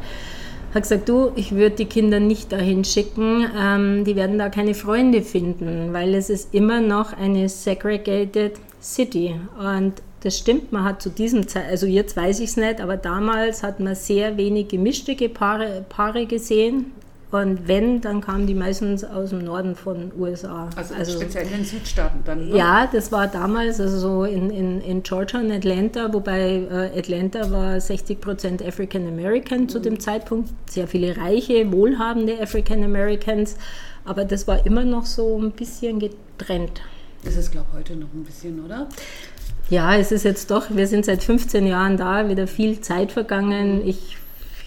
hat gesagt, du, ich würde die Kinder nicht dahin schicken, ähm, die werden da keine Freunde finden, weil es ist immer noch eine segregated city. Und das stimmt, man hat zu diesem Zeit, also jetzt weiß ich es nicht, aber damals hat man sehr wenig gemischte Paare, Paare gesehen. Und wenn, dann kamen die meistens aus dem Norden von USA. Also, speziell in den Südstaaten dann. Ne? Ja, das war damals also so in, in, in Georgia und Atlanta, wobei äh, Atlanta war 60 Prozent African American zu dem Zeitpunkt, sehr viele reiche, wohlhabende African Americans, aber das war immer noch so ein bisschen getrennt. Das ist, glaube ich, heute noch ein bisschen, oder? Ja, es ist jetzt doch, wir sind seit 15 Jahren da, wieder viel Zeit vergangen. Ich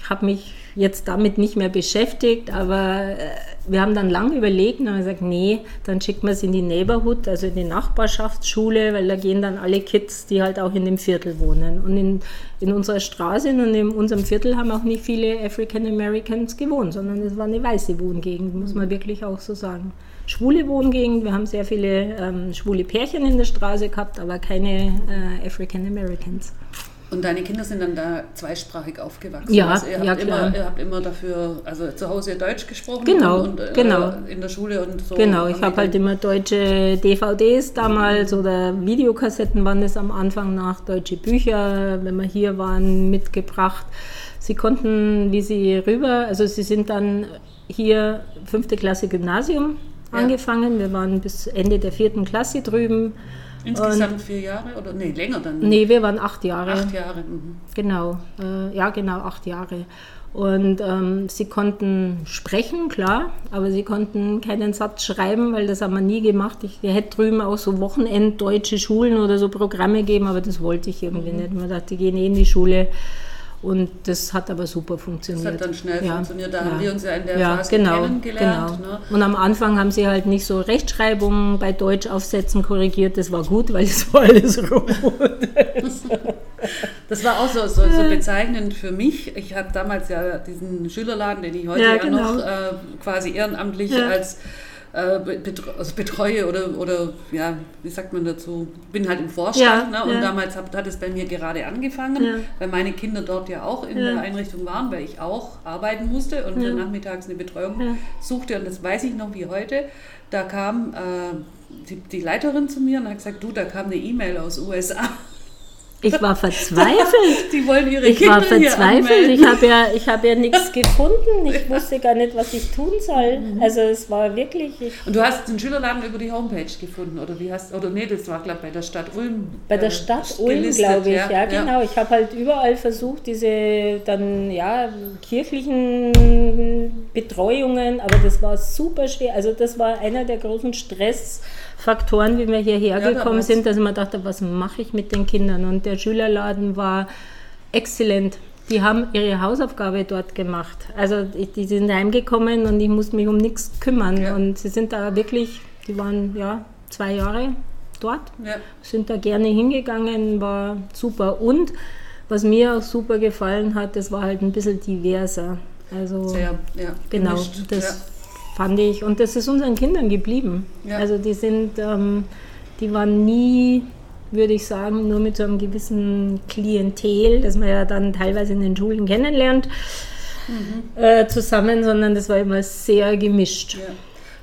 habe mich jetzt damit nicht mehr beschäftigt, aber äh, wir haben dann lange überlegt und haben gesagt, nee, dann schickt man es in die Neighborhood, also in die Nachbarschaftsschule, weil da gehen dann alle Kids, die halt auch in dem Viertel wohnen. Und in, in unserer Straße und in unserem Viertel haben auch nicht viele African Americans gewohnt, sondern es war eine weiße Wohngegend, muss man wirklich auch so sagen. Schwule Wohngegend, wir haben sehr viele ähm, schwule Pärchen in der Straße gehabt, aber keine äh, African Americans. Und deine Kinder sind dann da zweisprachig aufgewachsen. Ja, also ihr habt ja, immer, klar. ihr habt immer dafür, also zu Hause Deutsch gesprochen Genau, und, und äh, genau. in der Schule und so. Genau, ich habe halt immer deutsche DVDs damals oder Videokassetten waren es am Anfang nach, deutsche Bücher, wenn wir hier waren, mitgebracht. Sie konnten, wie sie rüber, also sie sind dann hier fünfte Klasse Gymnasium Ja. angefangen. Wir waren bis Ende der vierten Klasse drüben. Insgesamt vier Jahre oder nee, länger dann. Nee, wir waren acht Jahre. Acht Jahre. Mhm. Genau, äh, ja genau, acht Jahre. Und ähm, sie konnten sprechen, klar, aber sie konnten keinen Satz schreiben, weil das haben wir nie gemacht. Ich hätte drüben auch so Wochenenddeutsche Schulen oder so Programme geben, aber das wollte ich irgendwie mhm. nicht. Man dachte, die gehen eh in die Schule. Und das hat aber super funktioniert. Das hat dann schnell ja. funktioniert. Da ja. haben wir uns ja in der ja, Phase genau, kennengelernt. Genau. Ne? Und am Anfang haben sie halt nicht so Rechtschreibungen bei Deutschaufsätzen korrigiert. Das war gut, weil es war alles rot. das war auch so, so, so, bezeichnend für mich. Ich habe damals ja diesen Schülerladen, den ich heute ja, genau. noch äh, quasi ehrenamtlich als äh, also betreue oder, oder ja, wie sagt man dazu, bin halt im Vorstand ja, ne? und ja. damals hat, hat es bei mir gerade angefangen, ja. weil meine Kinder dort ja auch in der Einrichtung waren, weil ich auch arbeiten musste und nachmittags eine Betreuung suchte und das weiß ich noch wie heute. Da kam äh, die, die Leiterin zu mir und hat gesagt, du, da kam eine E-Mail aus USA. Ich war verzweifelt. Die wollen ihre ich Kinder war verzweifelt. Ich habe ja, ich hab ja nichts gefunden. Ich wusste gar nicht, was ich tun soll. Mhm. Also es war wirklich. Und du hast den Schülerladen über die Homepage gefunden oder wie hast? Oder nee, das war glaube bei der Stadt Ulm. Bei der äh, Stadt Ulm, glaube ich. Ja, ja genau. Ja. Ich habe halt überall versucht, diese dann ja kirchlichen Betreuungen, aber das war super schwer. Also das war einer der großen Stress. Faktoren, wie wir hierher ja, gekommen sind, dass ich mir dachte, was mache ich mit den Kindern? Und der Schülerladen war exzellent. Die haben ihre Hausaufgabe dort gemacht. Also die sind heimgekommen und ich musste mich um nichts kümmern. Ja. Und sie sind da wirklich, die waren ja zwei Jahre dort, ja. sind da gerne hingegangen, war super. Und was mir auch super gefallen hat, das war halt ein bisschen diverser. Also Sehr, ja, genau, gemischt. das fand ich. Und das ist unseren Kindern geblieben. Ja. Also die sind, ähm, die waren nie, würde ich sagen, nur mit so einem gewissen Klientel, das man ja dann teilweise in den Schulen kennenlernt, mhm. äh, zusammen, sondern das war immer sehr gemischt. Ja.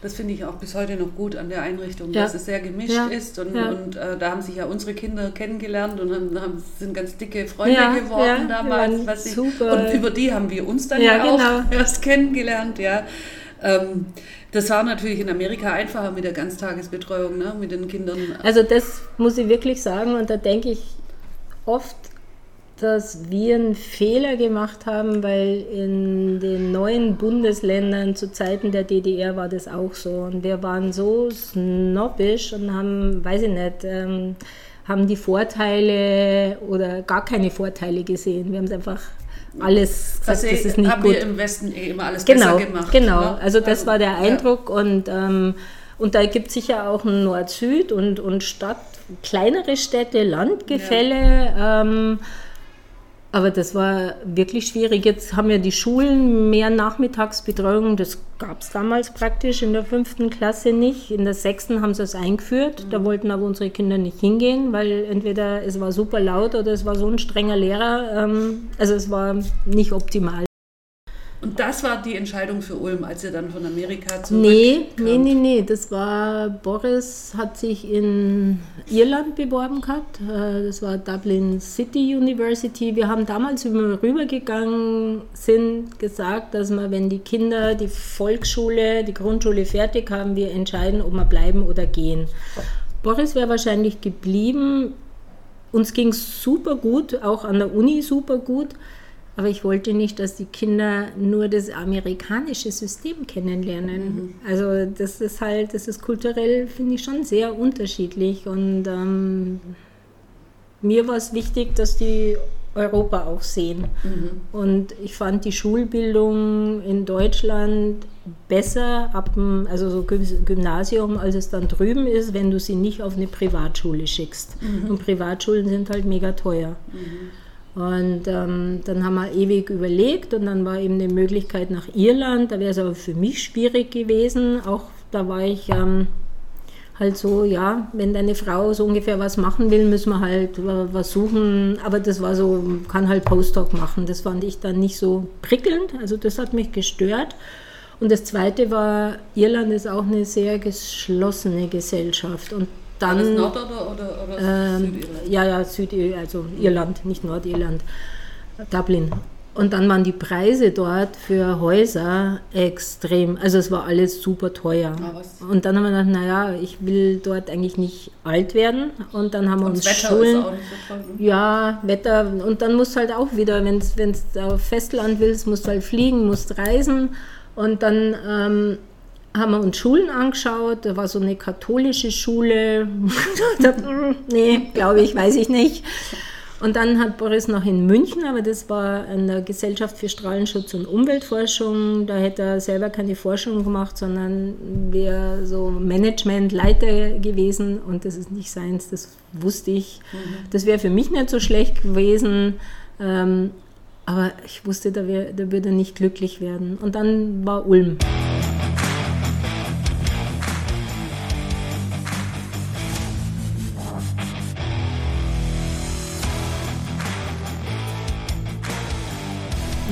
Das finde ich auch bis heute noch gut an der Einrichtung, ja. dass es sehr gemischt ja. ist. Und, ja. und äh, da haben sich ja unsere Kinder kennengelernt und haben, haben sind ganz dicke Freunde geworden damals. Ich. Und über die haben wir uns dann ja, auch genau. erst kennengelernt. Ja. Ähm, das war natürlich in Amerika einfacher mit der Ganztagesbetreuung, ne, mit den Kindern. Also das muss ich wirklich sagen und da denke ich oft, dass wir einen Fehler gemacht haben, weil in den neuen Bundesländern zu Zeiten der DDR war das auch so. Und wir waren so snobbisch und haben, weiß ich nicht, ähm, haben die Vorteile oder gar keine Vorteile gesehen. Wir haben es einfach alles gesagt, das, das ist nicht haben gut. wir im Westen eh immer alles genau, besser gemacht. Genau, ne? also das also, war der Eindruck ja. und, ähm, und da gibt es sicher auch ein Nord-Süd und, und Stadt, kleinere Städte, Landgefälle. Ja. Ähm, aber das war wirklich schwierig. Jetzt haben ja die Schulen mehr Nachmittagsbetreuung. Das gab es damals praktisch in der fünften Klasse nicht. In der sechsten haben sie es eingeführt. Da wollten aber unsere Kinder nicht hingehen, weil entweder es war super laut oder es war so ein strenger Lehrer. Ähm, also es war nicht optimal. Und das war die Entscheidung für Ulm, als ihr dann von Amerika zurück Nee, nee, nee, nee. Das war, Boris hat sich in Irland beworben gehabt. Äh, das war Dublin City University. Wir haben damals, wie wir rübergegangen sind, gesagt, dass wir, wenn die Kinder die Volksschule, die Grundschule fertig haben, wir entscheiden, ob wir bleiben oder gehen. Boris wäre wahrscheinlich geblieben. Uns ging es super gut, auch an der Uni super gut. Aber ich wollte nicht, dass die Kinder nur das amerikanische System kennenlernen. Mhm. Also das ist halt, das ist kulturell, finde ich, schon sehr unterschiedlich. Und ähm, mir war es wichtig, dass die Europa auch sehen. Mhm. Und ich fand die Schulbildung in Deutschland besser ab dem, also so Gymnasium, als es dann drüben ist, wenn du sie nicht auf eine Privatschule schickst. Mhm. Und Privatschulen sind halt mega teuer. Mhm. Und ähm, dann haben wir ewig überlegt und dann war eben die Möglichkeit nach Irland. Da wäre es aber für mich schwierig gewesen. Auch da war ich ähm, halt so, ja, wenn deine Frau so ungefähr was machen will, müssen wir halt was suchen. Aber das war so, kann halt Postdoc machen. Das fand ich dann nicht so prickelnd. Also das hat mich gestört. Und das Zweite war, Irland ist auch eine sehr geschlossene Gesellschaft. Und dann, Alles Nord- oder, oder, oder ähm, Südirland? Ja, ja, Südirland, also Irland, nicht Nordirland, Dublin. Und dann waren die Preise dort für Häuser extrem. Also es war alles super teuer. Ah, und dann haben wir gedacht, naja, ich will dort eigentlich nicht alt werden. Und dann haben wir und uns Wetter Schulen. Ist auch nicht so toll, ne? Ja, Wetter. Und dann musst du halt auch wieder, wenn du auf Festland willst, musst du halt fliegen, musst reisen. Und dann ähm, haben wir uns Schulen angeschaut. Da war so eine katholische Schule. nee, glaube ich, weiß ich nicht. Und dann hat Boris noch in München, aber das war an der Gesellschaft für Strahlenschutz und Umweltforschung. Da hätte er selber keine Forschung gemacht, sondern wäre so Managementleiter gewesen. Und das ist nicht seins, das wusste ich. Mhm. Das wäre für mich nicht so schlecht gewesen. Ähm, aber ich wusste, da, wär, da würde er nicht glücklich werden. Und dann war Ulm.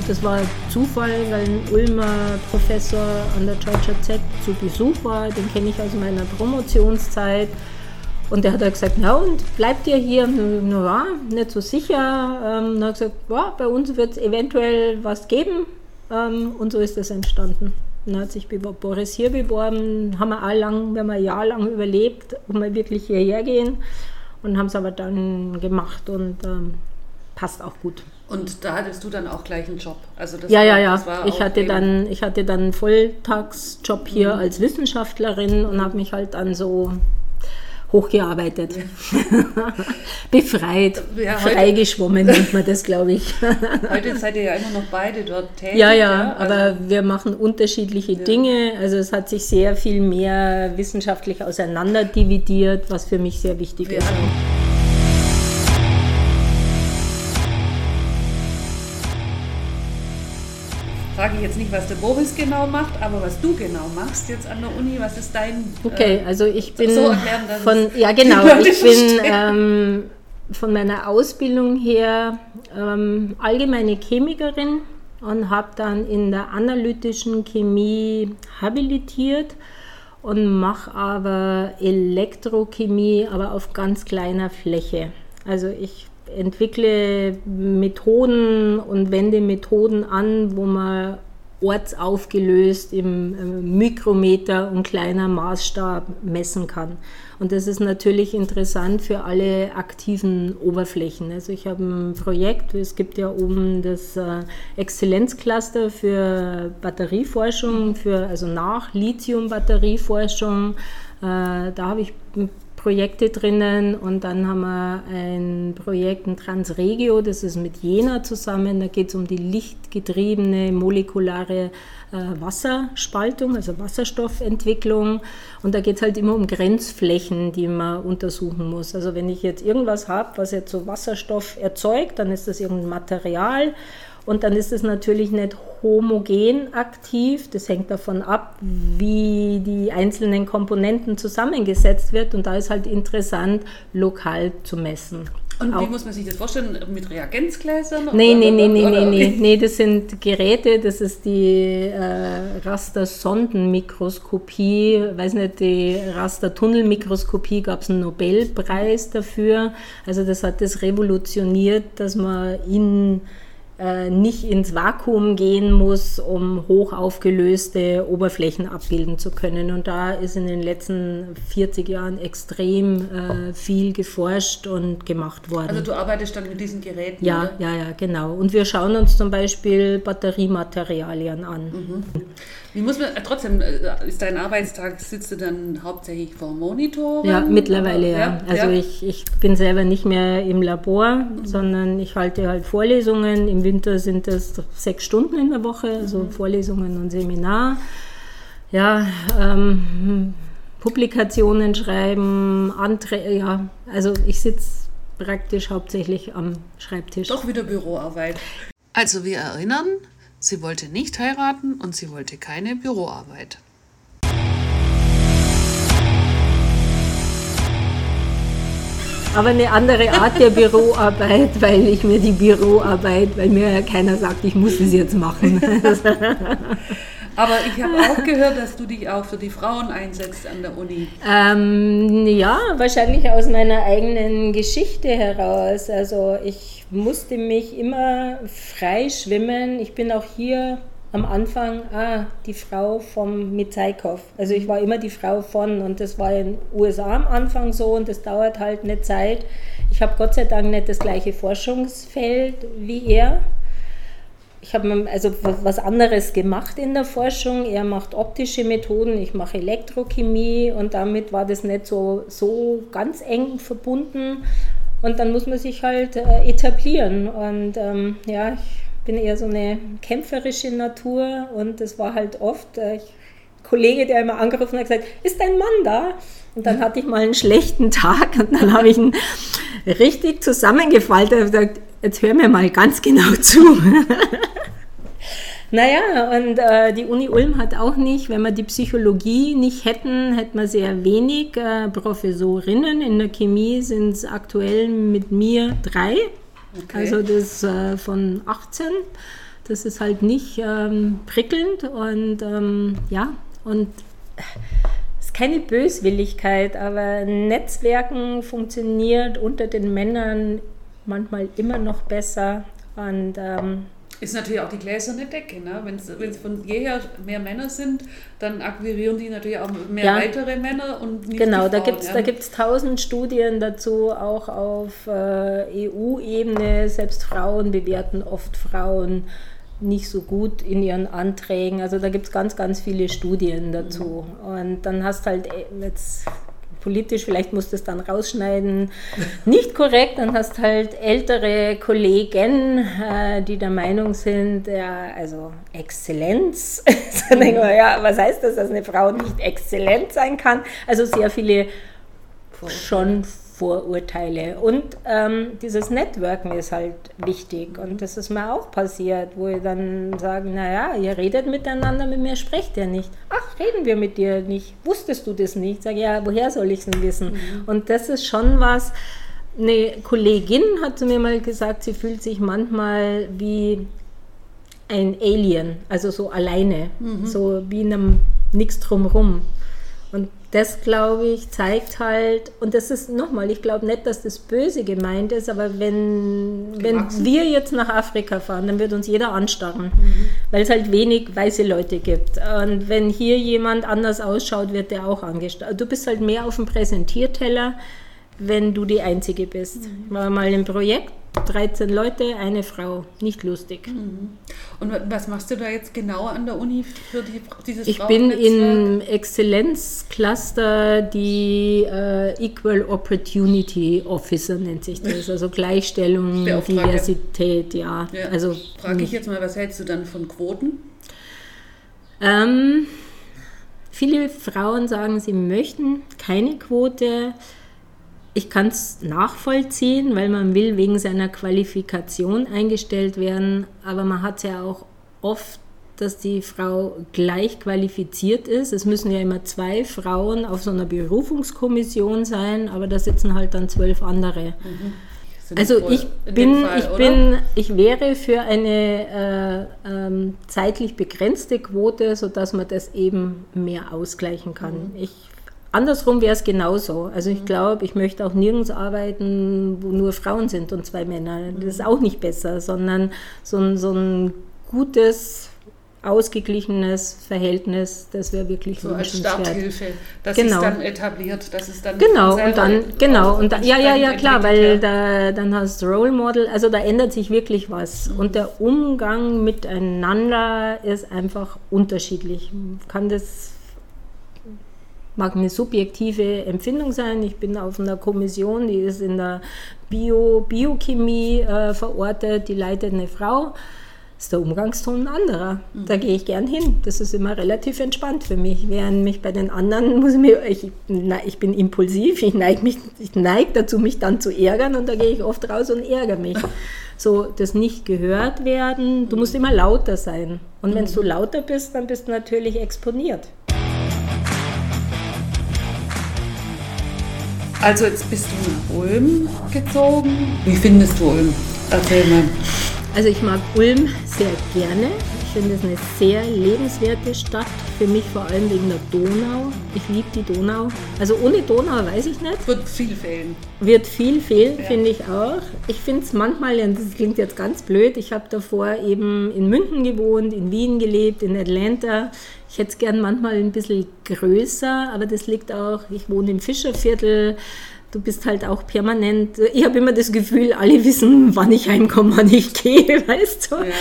Das war Zufall, weil ein Ulmer Professor an der Georgia Z zu Besuch war. Den kenne ich aus meiner Promotionszeit. Und der hat dann gesagt, na und bleibt ihr hier? Na ja, nicht so sicher. Ähm, dann hat gesagt, ja, bei uns wird es eventuell was geben. Ähm, und so ist das entstanden. Dann hat sich Boris hier beworben, haben wir auch lang, wir haben ein Jahr lang überlebt, ob wir wirklich hierher gehen. Und haben es aber dann gemacht und ähm, passt auch gut. Und da hattest du dann auch gleich einen Job. Also das ja, war, ja, ja. ich hatte dann, ich hatte dann einen Volltagsjob hier mhm. als Wissenschaftlerin und habe mich halt dann so hochgearbeitet. Ja. Befreit, ja, freigeschwommen nennt man das, glaube ich. heute seid ihr ja immer noch beide dort tätig. Ja, ja, ja also aber wir machen unterschiedliche ja. Dinge. Also es hat sich sehr viel mehr wissenschaftlich auseinanderdividiert, was für mich sehr wichtig ist. Frage ich jetzt nicht, was der Boris genau macht, aber was du genau machst jetzt an der Uni, was ist dein... Okay, äh, also ich bin so erklären, von... Ja genau, ich bin ähm, von meiner Ausbildung her ähm, allgemeine Chemikerin und habe dann in der analytischen Chemie habilitiert und mache aber Elektrochemie, aber auf ganz kleiner Fläche. Also ich entwickle Methoden und wende Methoden an, wo man ortsaufgelöst im Mikrometer und kleiner Maßstab messen kann. Und das ist natürlich interessant für alle aktiven Oberflächen. Also ich habe ein Projekt, es gibt ja oben das äh, Exzellenzcluster für Batterieforschung, für, also nach Lithium-Batterieforschung. Äh, da habe ich Projekte drinnen und dann haben wir ein Projekt, ein Transregio, das ist mit Jena zusammen. Da geht es um die lichtgetriebene molekulare äh, Wasserspaltung, also Wasserstoffentwicklung. Und da geht es halt immer um Grenzflächen, die man untersuchen muss. Also wenn ich jetzt irgendwas habe, was jetzt so Wasserstoff erzeugt, dann ist das irgendein Material und dann ist es natürlich nicht homogen aktiv. Das hängt davon ab, wie die einzelnen Komponenten zusammengesetzt wird. Und da ist halt interessant, lokal zu messen. Und auch. wie muss man sich das vorstellen? Mit Reagenzgläsern? Nee, nee, nee, nee, nee, nee. Nee, das sind Geräte, das ist die äh, Raster-Sondenmikroskopie. Weiß nicht, die Raster-Tunnelmikroskopie gab es einen Nobelpreis dafür. Also das hat das revolutioniert, dass man in nicht ins Vakuum gehen muss, um hoch aufgelöste Oberflächen abbilden zu können. Und da ist in den letzten 40 Jahren extrem äh, viel geforscht und gemacht worden. Also du arbeitest dann mit diesen Geräten? Ja, oder? ja, ja, genau. Und wir schauen uns zum Beispiel Batteriematerialien an. Mhm. Wie muss man, äh, trotzdem, äh, ist dein Arbeitstag, sitzt du dann hauptsächlich vor Monitor? Ja, mittlerweile ja. ja. Also ja. Ich, ich bin selber nicht mehr im Labor, mhm. sondern ich halte halt Vorlesungen. Im Winter sind das sechs Stunden in der Woche, also mhm. Vorlesungen und Seminar. Ja, ähm, Publikationen schreiben, Anträge, ja, also ich sitze praktisch hauptsächlich am Schreibtisch. Doch wieder Büroarbeit. Also wir erinnern, Sie wollte nicht heiraten und sie wollte keine Büroarbeit. Aber eine andere Art der Büroarbeit, weil ich mir die Büroarbeit, weil mir ja keiner sagt, ich muss es jetzt machen. Aber ich habe auch gehört, dass du dich auch für die Frauen einsetzt an der Uni. Ähm, ja, wahrscheinlich aus meiner eigenen Geschichte heraus. Also ich musste mich immer frei schwimmen. Ich bin auch hier am Anfang ah, die Frau vom Mitzaikow. Also ich war immer die Frau von und das war in den USA am Anfang so und das dauert halt eine Zeit. Ich habe Gott sei Dank nicht das gleiche Forschungsfeld wie er. Ich habe also was anderes gemacht in der Forschung. Er macht optische Methoden, ich mache Elektrochemie und damit war das nicht so, so ganz eng verbunden. Und dann muss man sich halt äh, etablieren. Und ähm, ja, ich bin eher so eine kämpferische Natur und das war halt oft äh, ein Kollege, der immer angerufen hat gesagt, ist dein Mann da? Und dann hatte ich mal einen schlechten Tag und dann habe ich ihn richtig zusammengefaltet und gesagt, jetzt hör mir mal ganz genau zu. Naja, und äh, die Uni Ulm hat auch nicht, wenn wir die Psychologie nicht hätten, hätten wir sehr wenig äh, Professorinnen. In der Chemie sind es aktuell mit mir drei. Okay. Also das äh, von 18. Das ist halt nicht ähm, prickelnd und ähm, ja, und es ist keine Böswilligkeit, aber Netzwerken funktioniert unter den Männern manchmal immer noch besser und ähm, ist natürlich auch die gläserne Decke. Ne? Wenn es von jeher mehr Männer sind, dann akquirieren die natürlich auch mehr ja. weitere Männer und nicht Genau, da gibt es ja. tausend Studien dazu, auch auf äh, EU-Ebene. Selbst Frauen bewerten oft Frauen nicht so gut in ihren Anträgen. Also da gibt es ganz, ganz viele Studien dazu. Mhm. Und dann hast halt äh, jetzt politisch, vielleicht musst du es dann rausschneiden, nicht korrekt. Dann hast halt ältere Kollegen, äh, die der Meinung sind, ja, also Exzellenz. dann denken wir, ja, was heißt das, dass eine Frau nicht exzellent sein kann? Also sehr viele schon Vorurteile. Und ähm, dieses Networken ist halt wichtig. Und das ist mir auch passiert, wo ich dann sagen, naja, ihr redet miteinander, mit mir sprecht ihr nicht. Ach, reden wir mit dir nicht. Wusstest du das nicht? Sag ja, woher soll ich es denn wissen? Mhm. Und das ist schon was. Eine Kollegin hat zu mir mal gesagt, sie fühlt sich manchmal wie ein Alien, also so alleine, mhm. so wie in einem nichts drumrum. Und das, glaube ich, zeigt halt, und das ist nochmal, ich glaube nicht, dass das böse gemeint ist, aber wenn, wenn wir jetzt nach Afrika fahren, dann wird uns jeder anstarren, mhm. weil es halt wenig weiße Leute gibt. Und wenn hier jemand anders ausschaut, wird der auch angestarrt. Du bist halt mehr auf dem Präsentierteller, wenn du die Einzige bist. Mhm. War mal ein Projekt, 13 Leute, eine Frau. Nicht lustig. Mhm. Und was machst du da jetzt genau an der Uni für die, dieses Ich bin im Exzellenzcluster die äh, Equal Opportunity Officer nennt sich das, also Gleichstellung, Diversität, ja. ja. Also frage ich jetzt mal, was hältst du dann von Quoten? Ähm, viele Frauen sagen, sie möchten keine Quote. Ich kann es nachvollziehen, weil man will wegen seiner Qualifikation eingestellt werden, aber man hat es ja auch oft, dass die Frau gleich qualifiziert ist. Es müssen ja immer zwei Frauen auf so einer Berufungskommission sein, aber da sitzen halt dann zwölf andere. Mhm. Also ich bin, Fall, ich bin, ich wäre für eine äh, ähm, zeitlich begrenzte Quote, sodass man das eben mehr ausgleichen kann. Mhm. Ich Andersrum wäre es genauso. Also ich mhm. glaube, ich möchte auch nirgends arbeiten, wo nur Frauen sind und zwei Männer. Das ist auch nicht besser, sondern so ein, so ein gutes, ausgeglichenes Verhältnis, das wäre wirklich so als Starthilfe, das genau. ist dann etabliert, das ist dann genau und dann genau und da, ja ja ja klar, weil da dann hast du Role Model, also da ändert sich wirklich was mhm. und der Umgang miteinander ist einfach unterschiedlich. Kann das mag eine subjektive Empfindung sein. Ich bin auf einer Kommission, die ist in der Bio, Biochemie äh, verortet, die leitet eine Frau. Ist der Umgangston ein anderer. Mhm. Da gehe ich gern hin. Das ist immer relativ entspannt für mich. Während mich bei den anderen muss ich, mir, ich, ich bin impulsiv, ich neige mich, ich neige dazu, mich dann zu ärgern und da gehe ich oft raus und ärgere mich. So, das nicht gehört werden, du musst immer lauter sein. Und wenn mhm. du lauter bist, dann bist du natürlich exponiert. Also jetzt bist du nach Ulm gezogen. Wie findest du Ulm? Erzähl mal. Also ich mag Ulm sehr gerne. Ich finde es eine sehr lebenswerte Stadt, für mich vor allem wegen der Donau. Ich liebe die Donau. Also ohne Donau weiß ich nicht. Wird viel fehlen. Wird viel fehlen, ja. finde ich auch. Ich finde es manchmal, und das klingt jetzt ganz blöd, ich habe davor eben in München gewohnt, in Wien gelebt, in Atlanta. Ich hätte es gern manchmal ein bisschen größer, aber das liegt auch, ich wohne im Fischerviertel du bist halt auch permanent. Ich habe immer das Gefühl, alle wissen, wann ich heimkomme, wann ich gehe, weißt du? Ja.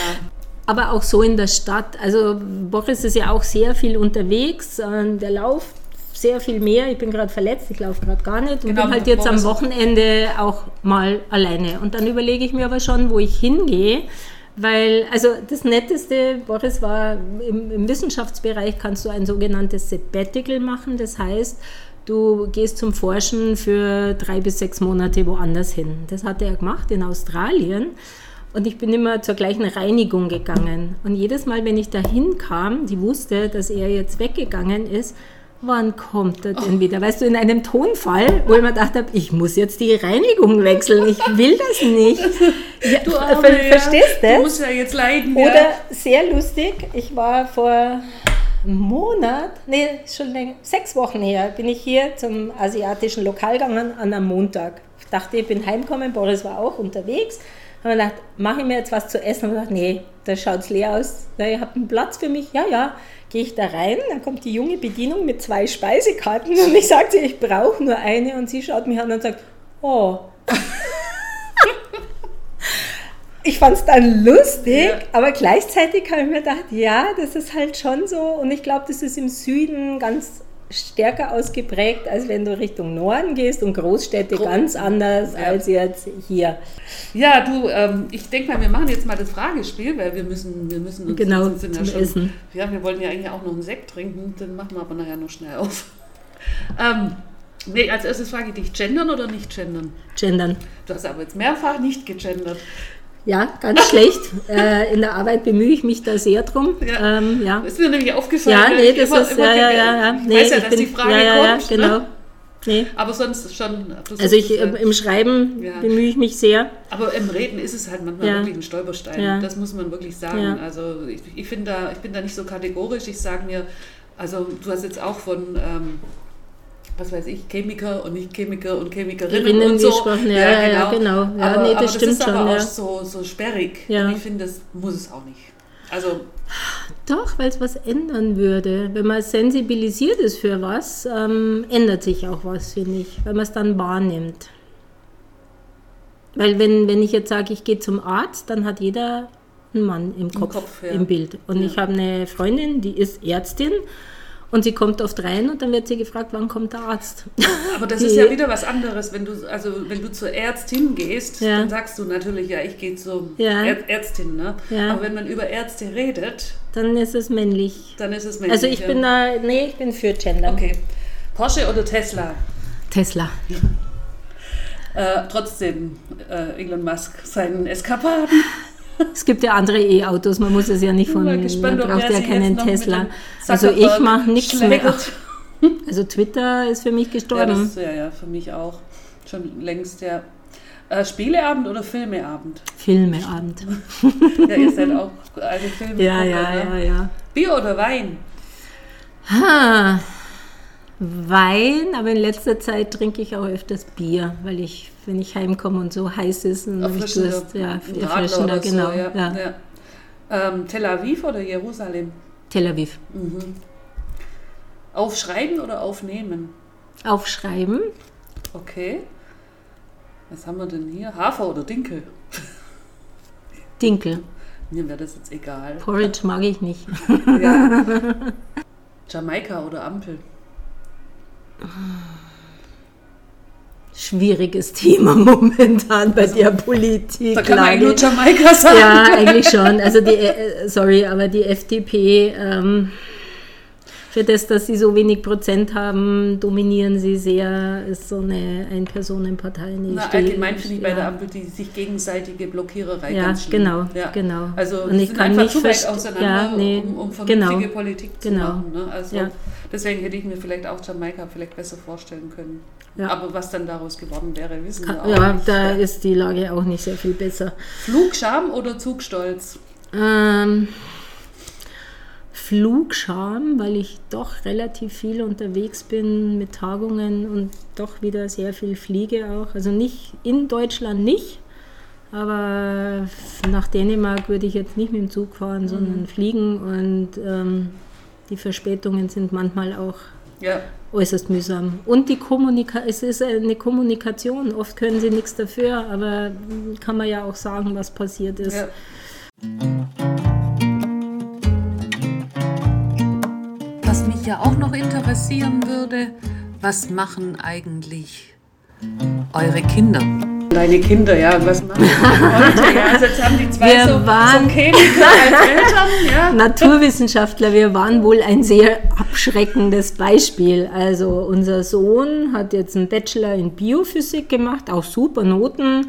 Aber auch so in der Stadt. Also Boris ist ja auch sehr viel unterwegs. Der lauft sehr viel mehr. Ich bin gerade verletzt, ich laufe gerade gar nicht und genau, bin halt jetzt Boris am Wochenende auch mal alleine. Und dann überlege ich mir aber schon, wo ich hingehe. Weil, also das Netteste, Boris war im, im Wissenschaftsbereich, kannst du ein sogenanntes Sabbatical machen. Das heißt, du gehst zum Forschen für drei bis sechs Monate woanders hin. Das hat er gemacht in Australien. Und ich bin immer zur gleichen Reinigung gegangen. Und jedes Mal, wenn ich da hinkam, die wusste, dass er jetzt weggegangen ist, wann kommt er denn oh. wieder? Weißt du, in einem Tonfall, wo ich mir gedacht habe, ich muss jetzt die Reinigung wechseln, ich will das nicht. Ja, du Arme, ver verstehst ja. du? Du musst ja jetzt leiden. Oder ja. sehr lustig, ich war vor Monat, nee, schon länger, sechs Wochen her, bin ich hier zum asiatischen Lokal gegangen an einem Montag. Ich dachte, ich bin heimgekommen, Boris war auch unterwegs. Haben wir gedacht, mache ich mir jetzt was zu essen? Haben wir gedacht, nee, da schaut es leer aus. Na, ihr habt einen Platz für mich? Ja, ja. Gehe ich da rein, dann kommt die junge Bedienung mit zwei Speisekarten und ich sage ich brauche nur eine und sie schaut mich an und sagt, oh. ich fand es dann lustig, ja. aber gleichzeitig habe ich mir gedacht, ja, das ist halt schon so und ich glaube, das ist im Süden ganz stärker ausgeprägt, als wenn du Richtung Norden gehst und Großstädte Gro ganz anders ja. als jetzt hier. Ja, du, ähm, ich denke mal, wir machen jetzt mal das Fragespiel, weil wir müssen, wir müssen uns genau, sind ja schon, Essen. Ja, wir wollen ja eigentlich auch noch einen Sekt trinken, den machen wir aber nachher noch schnell auf. Ähm, Nee, als erstes frage ich dich, gendern oder nicht gendern? Gendern. Du hast aber jetzt mehrfach nicht gegendert. Ja, ganz schlecht. Äh, in der Arbeit bemühe ich mich da sehr drum. Ja. Ähm, ja. Ist mir nämlich aufgefallen. Ja, nee, das immer, ist, immer ja, ja, ja, Ich nee, weiß ja, dass bin, die Frage ja, kommt. Ja, genau. Ne? Nee. Aber sonst schon. Also ich, im Schreiben ja. bemühe ich mich sehr. Aber im Reden ist es halt manchmal ja. wirklich ein Stolperstein. Ja. Das muss man wirklich sagen. Also ich, ich, da, ich bin da nicht so kategorisch. Ich sage mir, also du hast jetzt auch von ähm, was weiß ich, Chemiker und nicht Chemiker und Chemikerinnen Innen und so. Gesprochen, ja, ja, ja, genau. Ja, aber, nee, das aber stimmt das ist schon, aber auch so, so sperrig. Ja. Und ich finde, das muss es auch nicht. Also Doch, weil es was ändern würde. Wenn man sensibilisiert ist für was, ähm, ändert sich auch was, finde ich, weil man es dann wahrnimmt. Weil wenn, wenn ich jetzt sage, ich gehe zum Arzt, dann hat jeder einen Mann im Kopf, Im, Kopf, ja. im Bild. Und ja. ich habe eine Freundin, die ist Ärztin und sie kommt oft rein und dann wird sie gefragt, wann kommt der Arzt? Aber das ist ja wieder was anderes, wenn du, also wenn du zur Ärztin gehst, ja. dann sagst du natürlich, ja, ich gehe zur ja. Ärztin. Ne? Ja. Aber wenn man über Ärzte redet, dann ist es männlich. Dann ist es männlich. Also ich bin da, nee, ich bin für Gender. Okay. Porsche oder Tesla? Tesla. Äh, trotzdem äh, Elon Musk seinen Eskapaden. Es gibt ja andere E-Autos, man muss es ja nicht von, man braucht ja keinen Tesla. Also ich mache nichts mehr. Also Twitter ist für mich gestorben. Ja, das, ja, ja, für mich auch. Schon längst, ja. Äh, Spieleabend oder Filmeabend? Filmeabend. ja, ihr seid auch alte Filme. Ja, ja, ne? ja, ja. Bier oder Wein? Ha, Wein, aber in letzter Zeit trinke ich auch öfters Bier, weil ich, wenn ich heimkomme und so heiß ist und ich Durst, ja, erfrischender, genau. So, ja. Ja. Ja. Ähm, Tel Aviv oder Jerusalem? Tel Aviv. Mhm. Aufschreiben oder aufnehmen? Aufschreiben. Okay. Was haben wir denn hier? Hafer oder Dinkel? Dinkel. Mir wäre das jetzt egal. Porridge mag ich nicht. ja. Jamaika oder Ampel? Schwieriges Thema momentan bei also, der Politik. Da kann man eigentlich nur Jamaika sagen. Ja, eigentlich schon. Also die, äh, sorry, aber die FDP ähm, für das, dass sie so wenig Prozent haben, dominieren sie sehr, ist so eine Ein-Personen-Partei. Na, allgemein finde ich ja. bei der Ampel die sich gegenseitige Blockiererei ja, ganz schlimm. Genau, ja, genau. Also und ich kann nicht zu weit auseinander, ja, nee, um, um vernünftige genau, Politik zu genau. machen. Ne? Also ja. deswegen hätte ich mir vielleicht auch Jamaika vielleicht besser vorstellen können. Ja. Aber was dann daraus geworden wäre, wissen wir auch Ja, nicht. da ist die Lage auch nicht sehr viel besser. Flugscham oder Zugstolz? Ähm, Flugscham, weil ich doch relativ viel unterwegs bin mit Tagungen und doch wieder sehr viel fliege auch. Also nicht in Deutschland nicht, aber nach Dänemark würde ich jetzt nicht mit dem Zug fahren, mhm. sondern fliegen und ähm, die Verspätungen sind manchmal auch ja. äußerst mühsam. Und die Kommunika es ist eine Kommunikation. Oft können sie nichts dafür, aber kann man ja auch sagen, was passiert ist. Ja. Mich ja auch noch interessieren würde, was machen eigentlich eure Kinder? Deine Kinder, ja, was machen die heute? Ja, also jetzt haben die zwei wir so, waren so Chemiker als Eltern, ja. Naturwissenschaftler, wir waren wohl ein sehr abschreckendes Beispiel. Also unser Sohn hat jetzt einen Bachelor in Biophysik gemacht, auch super Noten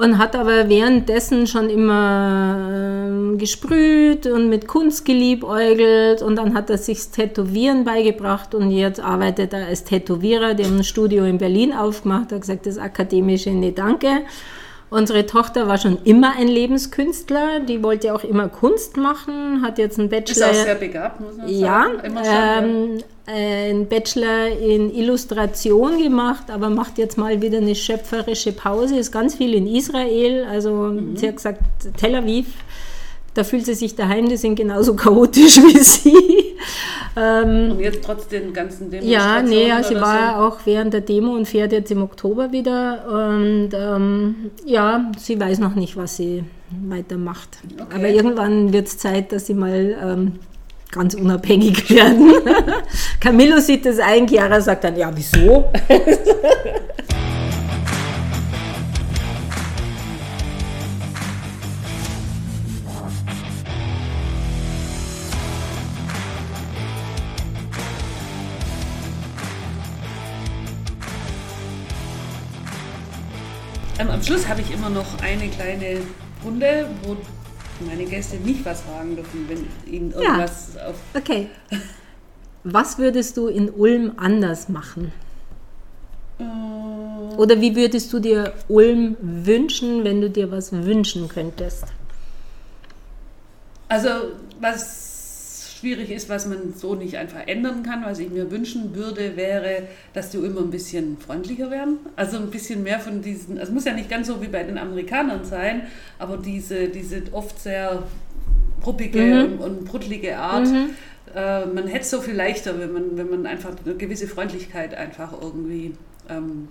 und hat aber währenddessen schon immer äh, gesprüht und mit Kunst geliebäugelt und dann hat er sich Tätowieren beigebracht und jetzt arbeitet er als Tätowierer. Haben ein Studio in Berlin aufgemacht, hat gesagt, das akademische, nee, danke. Unsere Tochter war schon immer ein Lebenskünstler, die wollte auch immer Kunst machen, hat jetzt einen Bachelor. Ist auch sehr begabt, muss man sagen. Ja, ähm, einen Bachelor in Illustration gemacht, aber macht jetzt mal wieder eine schöpferische Pause. Ist ganz viel in Israel, also mhm. sie hat gesagt Tel Aviv. Da fühlt sie sich daheim, die sind genauso chaotisch wie sie. Ähm, und jetzt trotz den ganzen Demonstrationen? Ja, nee, sie war so? auch während der Demo und fährt jetzt im Oktober wieder. Und ähm, ja, sie weiß noch nicht, was sie weitermacht. Okay. Aber irgendwann wird es Zeit, dass sie mal ähm, ganz unabhängig werden. Camillo sieht das ein, Chiara sagt dann, ja, wieso? Schluss habe ich immer noch eine kleine Runde, wo meine Gäste nicht was fragen dürfen, wenn ihnen irgendwas ja. auf. Okay. Was würdest du in Ulm anders machen? Äh. Oder wie würdest du dir Ulm wünschen, wenn du dir was wünschen könntest? Also, was schwierig ist, was man so nicht einfach ändern kann. Was ich mir wünschen würde, wäre, dass die Ulmer ein bisschen freundlicher werden. Also ein bisschen mehr von diesen, es muss ja nicht ganz so wie bei den Amerikanern sein, aber diese, diese oft sehr ruppige mhm. und, und bruttelige Art. Mhm. Äh, man hätte es so viel leichter, wenn man, wenn man einfach eine gewisse Freundlichkeit einfach irgendwie ähm,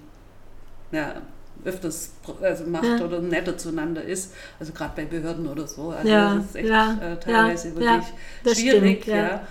ja, öfters also macht ja. oder netter zueinander ist. Also gerade bei Behörden oder so. Also ja. das ist echt ja. äh, teilweise wirklich schwierig. Stimmt, ja.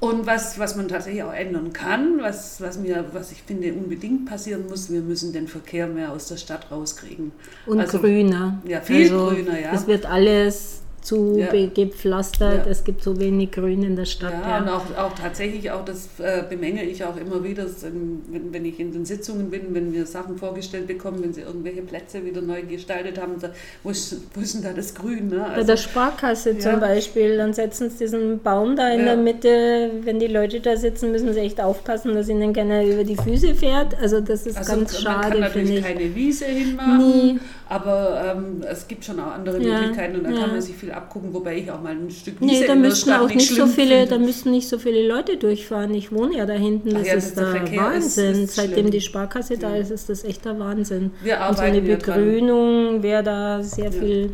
Und was, was man tatsächlich auch ändern kann, was, was, mir, was ich finde unbedingt passieren muss, wir müssen den Verkehr mehr aus der Stadt rauskriegen. Und also, grüner. Ja, viel also, grüner, ja. Es wird alles zu ja. gepflastert, ja. es gibt so wenig Grün in der Stadt. Ja, ja. und auch, auch tatsächlich, auch das äh, bemängel ich auch immer wieder, wenn, wenn ich in den Sitzungen bin, wenn wir Sachen vorgestellt bekommen, wenn sie irgendwelche Plätze wieder neu gestaltet haben, da, wo, ist, wo ist denn da das Grün? Ne? Also, Bei der Sparkasse zum Beispiel, dann setzen sie diesen Baum da in der Mitte, wenn die Leute da sitzen, müssen sie echt aufpassen, dass ihnen keiner über die Füße fährt. Also das ist also ganz schade, finde ich. Man kann natürlich keine Wiese hinmachen, Nie. Aber ähm, es gibt schon auch andere Möglichkeiten und da kann man sich viel abgucken, wobei ich auch mal ein Stück Wiese nee, da müssten auch nicht so viele, finde. da müssten nicht so viele Leute durchfahren. Ich wohne ja da hinten, das ja, ist der Wahnsinn. Ist, ist Seitdem die Sparkasse da ist, ist das echt der Wahnsinn. Wir arbeiten Und so eine Begrünung wäre da sehr ja. viel.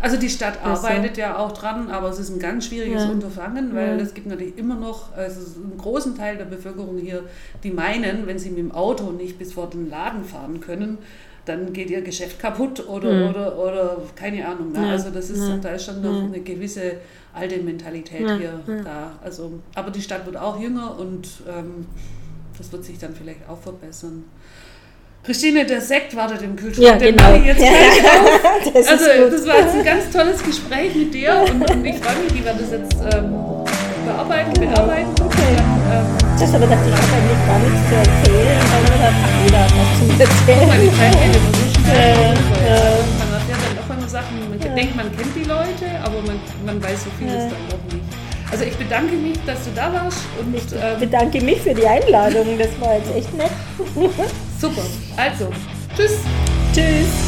Also die Stadt besser. arbeitet ja auch dran, aber es ist ein ganz schwieriges ja. Unterfangen, weil es gibt natürlich immer noch also einen großen Teil der Bevölkerung hier, die meinen, wenn sie mit dem Auto nicht bis vor den Laden fahren können, dann geht ihr Geschäft kaputt oder, mhm. oder, oder keine Ahnung. Ne? Ja. Also das ist, ja. da ist schon noch eine gewisse alte Mentalität ja. hier da. Also, aber die Stadt wird auch jünger und ähm, das wird sich dann vielleicht auch verbessern. Christine, der Sekt wartet im Kühlschrank. Ja, genau. Jetzt ja. das also, das war jetzt ein ganz tolles Gespräch mit dir und, und ich freue mich, wie wir das jetzt ähm, bearbeiten, bearbeiten. Okay. Dann, ähm, das aber dachte ich, habe eigentlich gar nichts zu erzählen, weil da hat jeder was zu erzählen. Meine Zeit endet so schnell. Man erfährt dann doch immer Sachen, man ja. denkt, man kennt die Leute, aber man, man weiß so vieles ja. dann doch nicht. Also ich bedanke mich, dass du da warst. Und, ich ähm, bedanke mich für die Einladung, das war jetzt echt nett. Super, also, tschüss. Tschüss.